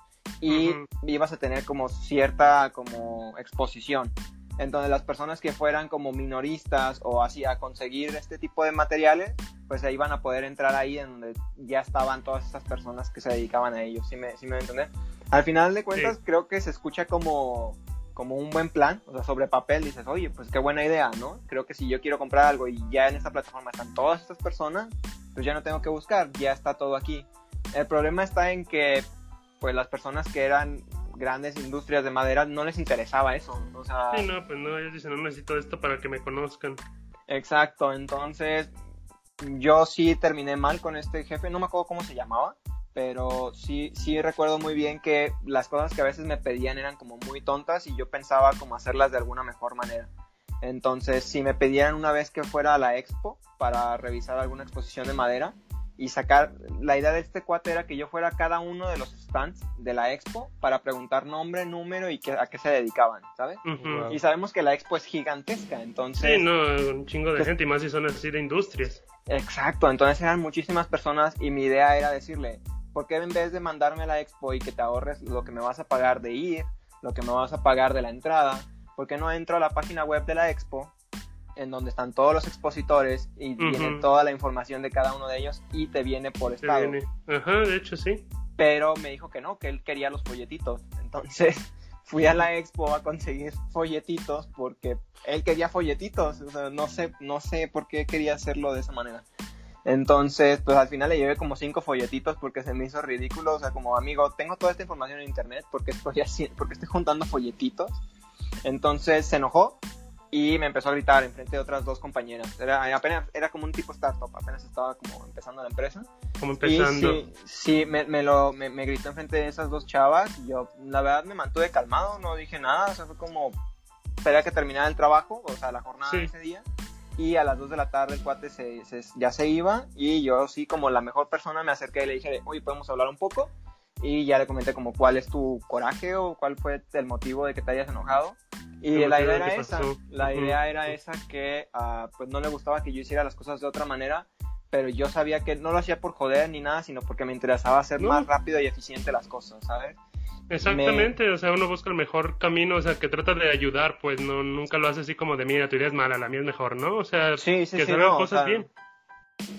y ibas a tener como cierta como exposición. Entonces las personas que fueran como minoristas o así a conseguir este tipo de materiales, pues ahí van a poder entrar ahí en donde ya estaban todas esas personas que se dedicaban a ellos, ¿sí me, sí me entender? Al final de cuentas creo que se escucha como, como un buen plan, o sea, sobre papel dices, oye, pues qué buena idea, ¿no? Creo que si yo quiero comprar algo y ya en esta plataforma están todas estas personas, pues ya no tengo que buscar, ya está todo aquí. El problema está en que, pues las personas que eran grandes industrias de madera no les interesaba eso. O sea, sí, no, pues no, ellos dicen, no necesito esto para que me conozcan. Exacto, entonces yo sí terminé mal con este jefe, no me acuerdo cómo se llamaba, pero sí, sí recuerdo muy bien que las cosas que a veces me pedían eran como muy tontas y yo pensaba como hacerlas de alguna mejor manera. Entonces, si me pedían una vez que fuera a la expo para revisar alguna exposición de madera, y sacar, la idea de este cuate era que yo fuera a cada uno de los stands de la expo para preguntar nombre, número y a qué se dedicaban, ¿sabes? Y sabemos que la expo es gigantesca, entonces... Sí, no, un chingo de pues gente y más si son así de industrias. Exacto, entonces eran muchísimas personas y mi idea era decirle, ¿por qué en vez de mandarme a la expo y que te ahorres lo que me vas a pagar de ir, lo que me vas a pagar de la entrada, ¿por qué no entro a la página web de la expo en donde están todos los expositores y viene toda la información de cada uno de ellos y te viene por estado. Ajá, de hecho sí. Pero me dijo que no, que él quería los folletitos. Entonces [laughs] fui a la expo a conseguir folletitos porque él quería folletitos. O sea, no sé, no sé por qué quería hacerlo de esa manera. Entonces, pues al final le llevé como cinco folletitos porque se me hizo ridículo. O sea, como amigo, tengo toda esta información en internet porque estoy así, porque estoy juntando folletitos. Entonces se enojó y me empezó a gritar enfrente de otras dos compañeras. Era, apenas, era como un tipo startup, apenas estaba como empezando la empresa. Como empezando. sí, sí me, me, lo, me, me, gritó enfrente de esas dos chavas y yo, la verdad, me mantuve calmado, no dije nada, o sea, fue como, esperé que terminara el trabajo, o sea, la jornada de ese día. Y a las dos de la tarde el cuate se, se, ya se iba y yo sí, como la mejor persona, me acerqué y le dije, oye, ¿podemos hablar un poco? Y ya le comenté como cuál es tu coraje o cuál fue el motivo de que te hayas enojado. Y la idea era esa, la idea era esa que uh, pues no le gustaba que yo hiciera las cosas de otra manera, pero yo sabía que no lo hacía por joder ni nada, sino porque me interesaba hacer más rápido y eficiente las cosas, ¿sabes? Exactamente, o sea, uno busca el mejor camino, o sea, que trata de ayudar, pues no nunca lo hace así como de mira, tu idea es mala, la mía es mejor, ¿no? O sea, sí, sí, que sí, se no, cosas bien.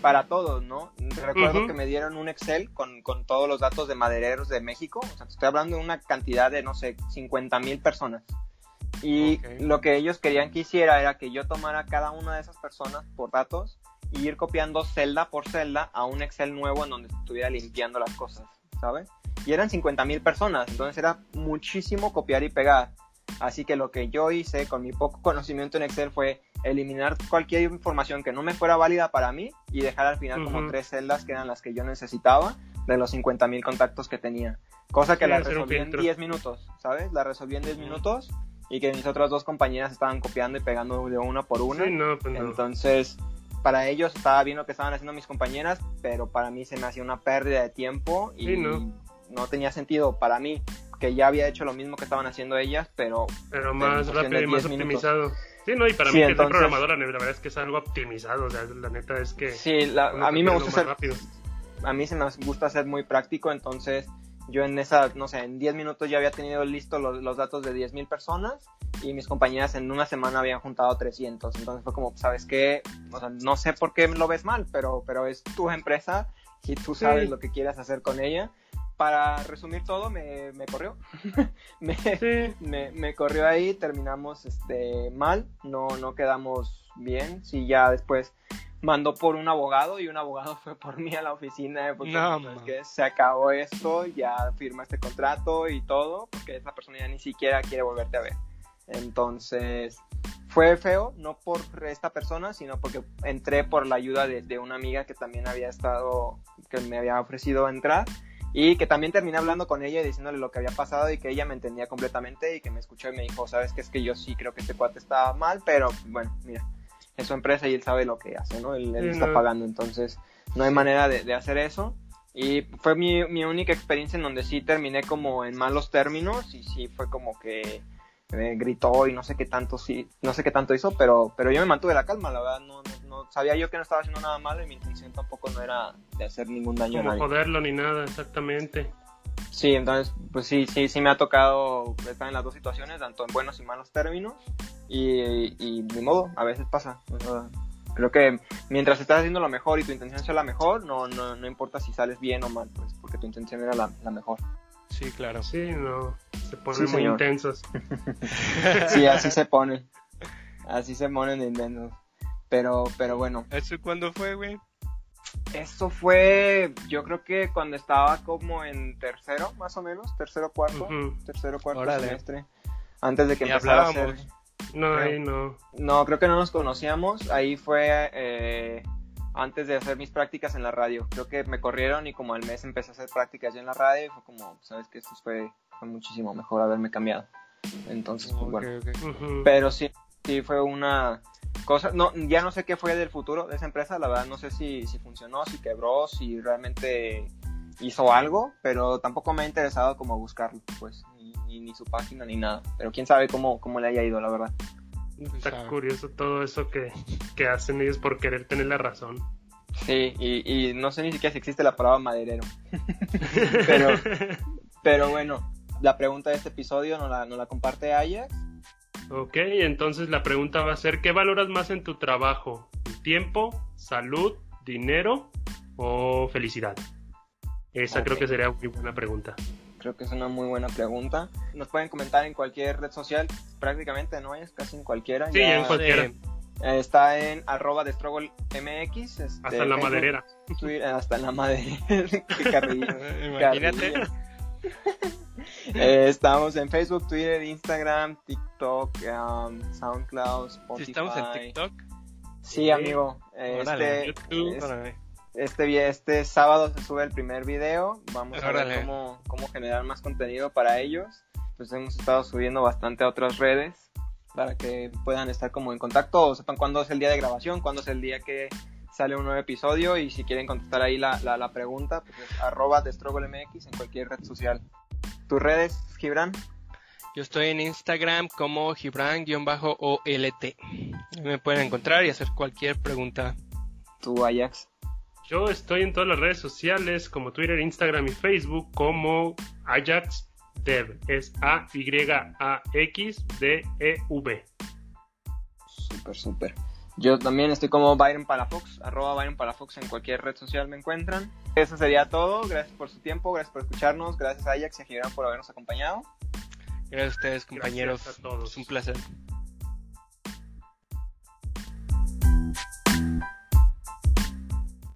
Para todos, ¿no? Recuerdo que me dieron un Excel con, con, todos los datos de madereros de México, o sea, estoy hablando de una cantidad de, no sé, 50 mil personas. Y lo que ellos querían que hiciera era que yo tomara cada una de esas personas por datos y ir copiando celda por celda a un Excel nuevo en donde estuviera limpiando las cosas, ¿sabes? Y eran 50 mil personas, entonces era muchísimo copiar y pegar. Así que lo que yo hice con mi poco conocimiento en Excel fue eliminar cualquier información que no me fuera válida para mí y dejar al final como tres celdas que eran las que yo necesitaba de los 50 mil contactos que tenía. Cosa que Sí, la resolví en filtro. 10 minutos, ¿sabes? La resolví en 10 minutos y que mis otras dos compañeras estaban copiando y pegando de una por una. Sí, no, pues no. Entonces, para ellos estaba bien lo que estaban haciendo mis compañeras, pero para mí se me hacía una pérdida de tiempo y Sí, no. no tenía sentido para mí, que ya había hecho lo mismo que estaban haciendo ellas, pero Pero más rápido y más 10 minutos. optimizado. Sí, no, y para Sí, mí que entonces- soy programadora, la verdad es que es algo optimizado. O sea, la neta es que. sí, la- a mí me gusta ser rápido. a mí se me gusta ser muy práctico, entonces yo en esa, no sé, en 10 minutos ya había tenido listo los, los datos de 10.000 personas y mis compañeras en una semana habían juntado 300, entonces fue como, ¿sabes qué? O sea, no sé por qué lo ves mal, pero, pero es tu empresa y tú sabes Sí. lo que quieras hacer con ella. Para resumir todo, me, me corrió. [laughs] me, Sí, me, me corrió ahí, terminamos este mal, no, no quedamos bien, sí ya después mandó por un abogado y un abogado [laughs] fue por mí a la oficina, eh, porque No, ma. que se acabó esto, ya firma este contrato y todo, porque esa persona ya ni siquiera quiere volverte a ver. Entonces, fue feo, no por esta persona, sino porque entré por la ayuda de, de una amiga que también había estado, que me había ofrecido entrar y que también terminé hablando con ella y diciéndole lo que había pasado y que ella me entendía completamente y que me escuchó y me dijo, sabes que es que yo sí creo que este cuate está mal, pero bueno, mira, es su empresa y él sabe lo que hace, ¿no? Él, él está no. pagando, entonces no hay manera de, de hacer eso. Y fue mi, mi única experiencia en donde sí terminé como en malos términos y sí fue como que eh, gritó y no sé qué tanto sí, no sé qué tanto hizo, pero, pero yo me mantuve la calma, la verdad, no, no, no- sabía yo que no estaba haciendo nada malo y mi intención tampoco no era de hacer ningún daño a como nadie. joderlo ni nada, exactamente. Sí, entonces, pues sí, sí, sí me ha tocado estar en las dos situaciones, tanto en buenos y malos términos, y, y ni modo, a veces pasa. o sea, creo que mientras estás haciendo lo mejor y tu intención sea la mejor, no, no, no importa si sales bien o mal, pues, porque tu intención era la, la mejor. Sí, claro. Sí, no. Se ponen Sí, muy señor. intensos. [laughs] Sí, así se ponen, así se ponen intensos. Pero, pero bueno, ¿Eso cuándo fue, güey? esto fue, yo creo que cuando estaba como en tercero, más o menos, tercero, cuarto, Ujú. tercero, cuarto Órale. semestre, antes de que empezara a hacer... No, Creo. ahí no. No, creo que no nos conocíamos. Ahí fue eh, antes de hacer mis prácticas en la radio. Creo que me corrieron y como al mes empecé a hacer prácticas ya en la radio y fue como, sabes que esto fue, fue muchísimo mejor haberme cambiado. Entonces, pues bueno. Pero sí, sí fue una cosa, no, ya no sé qué fue del futuro de esa empresa, la verdad no sé si, si funcionó, si quebró, si realmente hizo algo, pero tampoco me ha interesado como buscarlo, pues, ni, ni, ni su página ni nada. Pero quién sabe cómo, cómo le haya ido, la verdad. Está sabe. curioso todo eso que, que hacen ellos por querer tener la razón. Sí, y, y no sé ni siquiera si existe la palabra maderero. [laughs] pero, pero bueno, la pregunta de este episodio nos la, nos la comparte Ajax. Ok, entonces la pregunta va a ser, ¿qué valoras más en tu trabajo? ¿Tiempo, salud, dinero o felicidad? Esa creo que sería muy buena pregunta. Creo que es una muy buena pregunta. Nos pueden comentar en cualquier red social, prácticamente, ¿no? Es casi en cualquiera. Sí, Ya, en cualquiera. Eh, está en arroba de Struggle MX. este, Hasta en la Facebook, maderera. Twitter, hasta en la maderera. [laughs] Qué carrilla. [laughs] Imagínate. [laughs] Eh, estamos en Facebook, Twitter, Instagram, TikTok, um, SoundCloud, Spotify. Estamos en TikTok, Sí, amigo. Eh, Órale, Este, YouTube, es- órale. Este, este sábado se sube el primer video. Vamos a ver cómo, cómo generar más contenido para ellos. Pues hemos estado subiendo bastante a otras redes para que puedan estar como en contacto o sepan cuándo es el día de grabación, cuándo es el día que sale un nuevo episodio y si quieren contestar ahí la, la, la pregunta, pues es arroba MX en cualquier red social. ¿Tus redes, Gibran? Yo estoy en Instagram como Gibran-OLT. Me pueden encontrar y hacer cualquier pregunta. ¿Tu Ajax? Yo estoy en todas las redes sociales como Twitter, Instagram y Facebook como Ajax Dev. Es A-Y-A-X-D-E-V. Súper, súper. Yo también estoy como Byron Palafox, arroba Byron Palafox en cualquier red social me encuentran. Eso sería todo. Gracias por su tiempo, gracias por escucharnos, gracias a Ajax y a Gibran por habernos acompañado. Gracias a ustedes, compañeros. Gracias a todos. Es un placer.